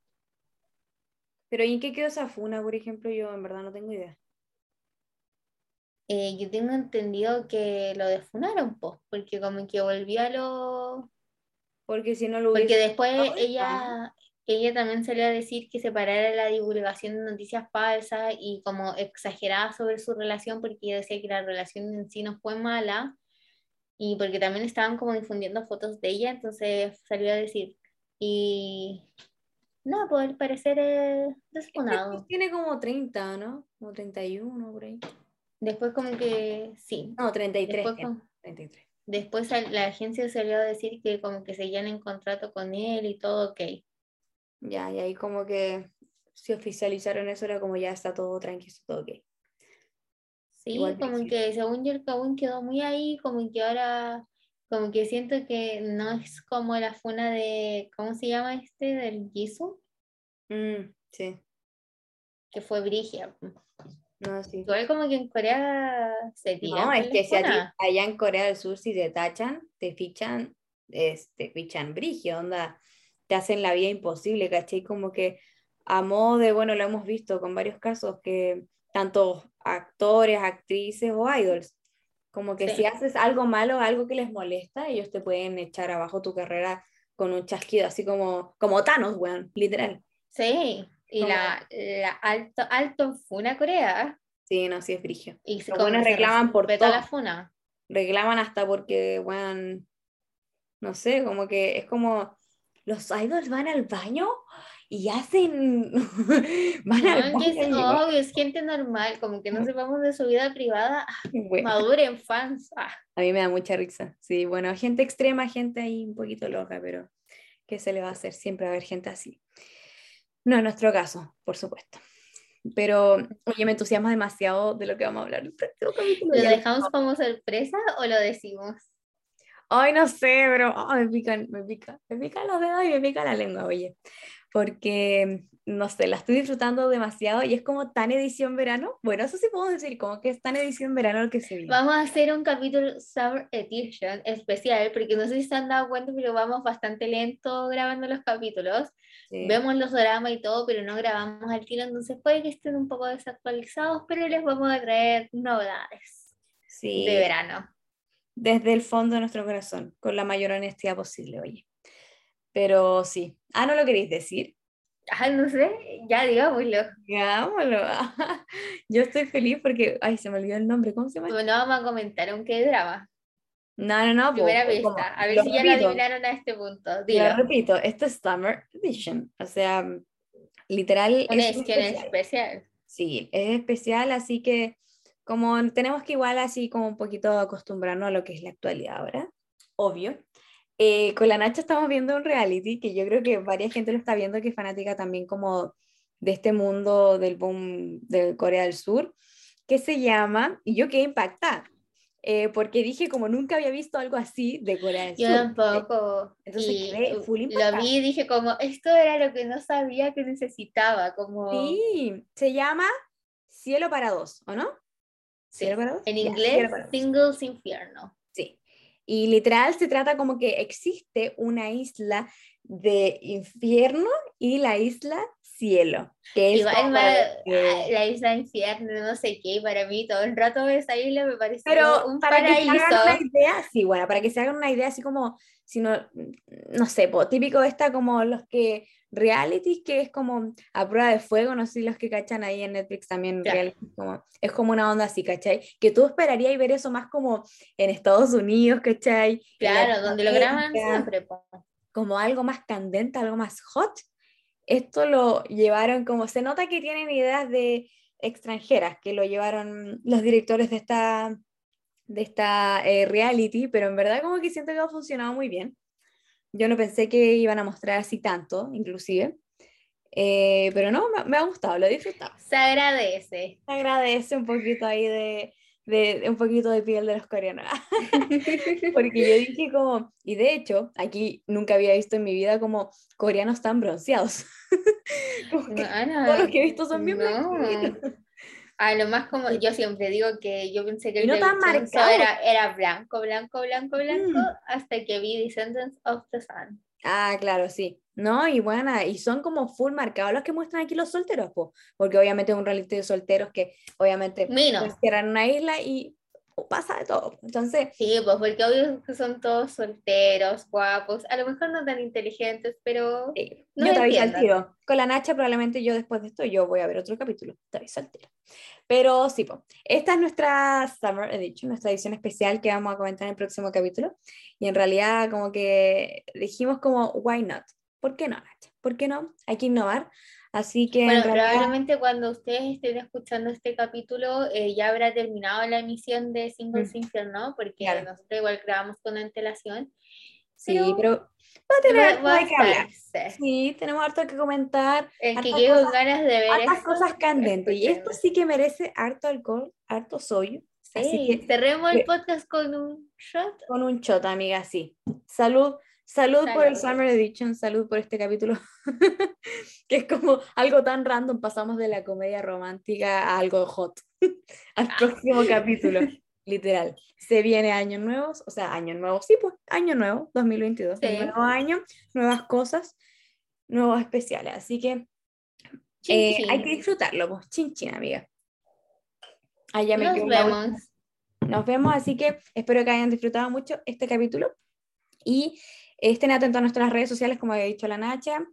Pero ¿y en qué quedó esa funa, por ejemplo? Yo en verdad no tengo idea. Eh, yo tengo entendido que lo defunaron, pues, porque como que volvió a lo... Porque si no lo Porque después ella, ella también salió a decir que se parara la divulgación de noticias falsas y como exageraba sobre su relación porque ella decía que la relación en sí no fue mala y porque también estaban como difundiendo fotos de ella, entonces salió a decir. Y no, pues al parecer es. Tiene como 30, ¿no? Como 31 por ahí. Después como que sí. No, 33. Después, como- 33. después la agencia salió a decir que como que seguían en contrato con él y todo ok. Ya, y ahí como que si oficializaron eso era como ya está todo tranquilo, todo ok. Sí, como que según yo el Kawin quedó muy ahí, como que ahora, como que siento que no es como la funa de, ¿cómo se llama este? Del Jisoo. Mm, sí. Que fue Brigia. No, sí. Igual como que en Corea se tira. No, es que si allá en Corea del Sur si te tachan, te fichan, este, fichan Brigia, onda, te hacen la vida imposible, ¿cachai? Como que a modo de, bueno, lo hemos visto con varios casos, que tanto actores, actrices o idols, como que si haces algo malo, algo que les molesta, ellos te pueden echar abajo tu carrera con un chasquido, así como, como Thanos, weón, literal. Sí, y la, la, alto, alto Funa Corea. Sí, no, sí es frigio. Y se reclaman por todo. la Funa. Reclaman hasta porque, weón, no sé, como que es como, los idols van al baño y hacen. (laughs) Van no, es obvio, es gente normal, como que no sepamos de su vida privada. Maduren fans. Ah. A mí me da mucha risa. Sí, bueno, gente extrema, gente ahí un poquito loca, pero ¿qué se le va a hacer? Siempre va a haber gente así. No es nuestro caso, por supuesto. Pero, oye, me entusiasma demasiado de lo que vamos a hablar. ¿Lo dejamos como sorpresa o lo decimos? Ay, no sé, pero me pican, me pica, me pican los dedos y me pica la lengua, oye porque, no sé, la estoy disfrutando demasiado y es como tan edición verano. Bueno, eso sí podemos decir, como que es tan edición verano lo que se vive. Vamos a hacer un capítulo Summer Edition especial, porque no sé si se han dado cuenta, pero vamos bastante lento grabando los capítulos. Vemos los dramas y todo, pero no grabamos al tiro, entonces puede que estén un poco desactualizados, pero les vamos a traer novedades sí. de verano. Desde el fondo de nuestro corazón, con la mayor honestidad posible, oye. Pero sí. Ah, ¿no lo queréis decir? Ah, no sé, ya digámoslo. Digámoslo. (laughs) Yo estoy feliz porque, ay, se me olvidó el nombre, ¿cómo se llama? Bueno, vamos a comentar un qué drama. No, no, no. Primera pista, a ver si ya lo adivinaron a este punto. Dilo. Lo repito, esto es Summer Edition, o sea, literal. es, es especial. Sí, es especial, así que como tenemos que igual así como un poquito acostumbrarnos a lo que es la actualidad ahora, obvio. Eh, con la Nacha estamos viendo un reality que yo creo que varias gente lo está viendo, que es fanática también como de este mundo del boom de Corea del Sur, que se llama, y yo quedé impactada, eh, porque dije como nunca había visto algo así de Corea del Sur. Yo tampoco. Entonces y Lo vi y dije como, esto era lo que no sabía que necesitaba, como... Sí, se llama Cielo para dos, ¿o no? ¿Cielo para dos? En inglés, Singles Infierno. Y literal se trata como que existe una isla de infierno y la isla cielo. Que es Igual la isla infierno, no sé qué, para mí todo el rato esa isla me parece Pero un para paraíso. Que se hagan una idea, sí, bueno, para que se hagan una idea así como, si no, no sé, típico está como los que realities que es como a prueba de fuego, no sé si los que cachan ahí en Netflix también, como, es como una onda así, ¿cachai? Que tú esperarías ver eso más como en Estados Unidos, ¿cachai? Claro, donde lo graban siempre. Como algo más candente, algo más hot. Esto lo llevaron como, se nota que tienen ideas de extranjeras, que lo llevaron los directores de esta, de esta eh, reality, pero en verdad como que siento que ha funcionado muy bien. Yo no pensé que iban a mostrar así tanto, inclusive. Eh, pero no, me, ha gustado, lo he disfrutado. Se agradece. Se agradece un poquito ahí de, de, un poquito de piel de los coreanos. (laughs) Porque yo dije como, y de hecho, aquí nunca había visto en mi vida como coreanos tan bronceados. (laughs) como que todos los que he visto son bien no. A lo más como yo siempre digo que yo pensé que el no era, era blanco, blanco, blanco, blanco, mm. hasta que vi Descendants of the Sun. Ah, claro, sí. No, y bueno, y son como full marcados los que muestran aquí los solteros, porque obviamente es un reality de solteros que obviamente eran una isla y pasa de todo. Entonces, sí, pues porque obvio que son todos solteros, guapos, a lo mejor no tan inteligentes, pero no yo te aviso al tiro. Con la Nacha probablemente yo después de esto yo voy a ver otro capítulo, te aviso al tiro. Pero sí, pues, esta es nuestra Summer Edition, nuestra edición especial que vamos a comentar en el próximo capítulo. Y en realidad como que dijimos como, why not? ¿Por qué no, Nacha? ¿Por qué no? Hay que innovar. Así que. Bueno, probablemente cuando ustedes estén escuchando este capítulo eh, ya habrá terminado la emisión de Single mm. ¿no? Porque nosotros igual grabamos con antelación. Sí, pero va a tener harto que hablar. Sí, tenemos harto que comentar. El que llevo ganas de ver. Hartas cosas candentes. Y esto sí que merece harto alcohol, harto soy. Sí, cerremos el podcast con un shot. Con un shot, amiga, sí. Salud. Salud, por el Summer Edition, salud por este capítulo, (laughs) que es como algo tan random, pasamos de la comedia romántica a algo hot, (laughs) al próximo capítulo, literal. Se viene años nuevos, o sea, año nuevo, sí, pues, año nuevo, 2022, nuevo año, nuevas cosas, nuevos especiales, así que eh, hay que disfrutarlo, pues, chin chin, amiga. Allá me Nos vemos. Nos vemos, así que espero que hayan disfrutado mucho este capítulo y estén atentos a nuestras redes sociales, como había dicho la Nacha,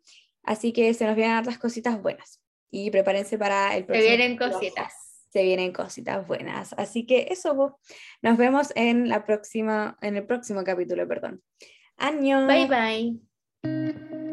así que se nos vienen otras cositas buenas y prepárense para el próximo. Se vienen cositas. Se vienen cositas buenas, así que eso, nos vemos en la próxima, en el próximo capítulo, perdón. Año. Bye bye.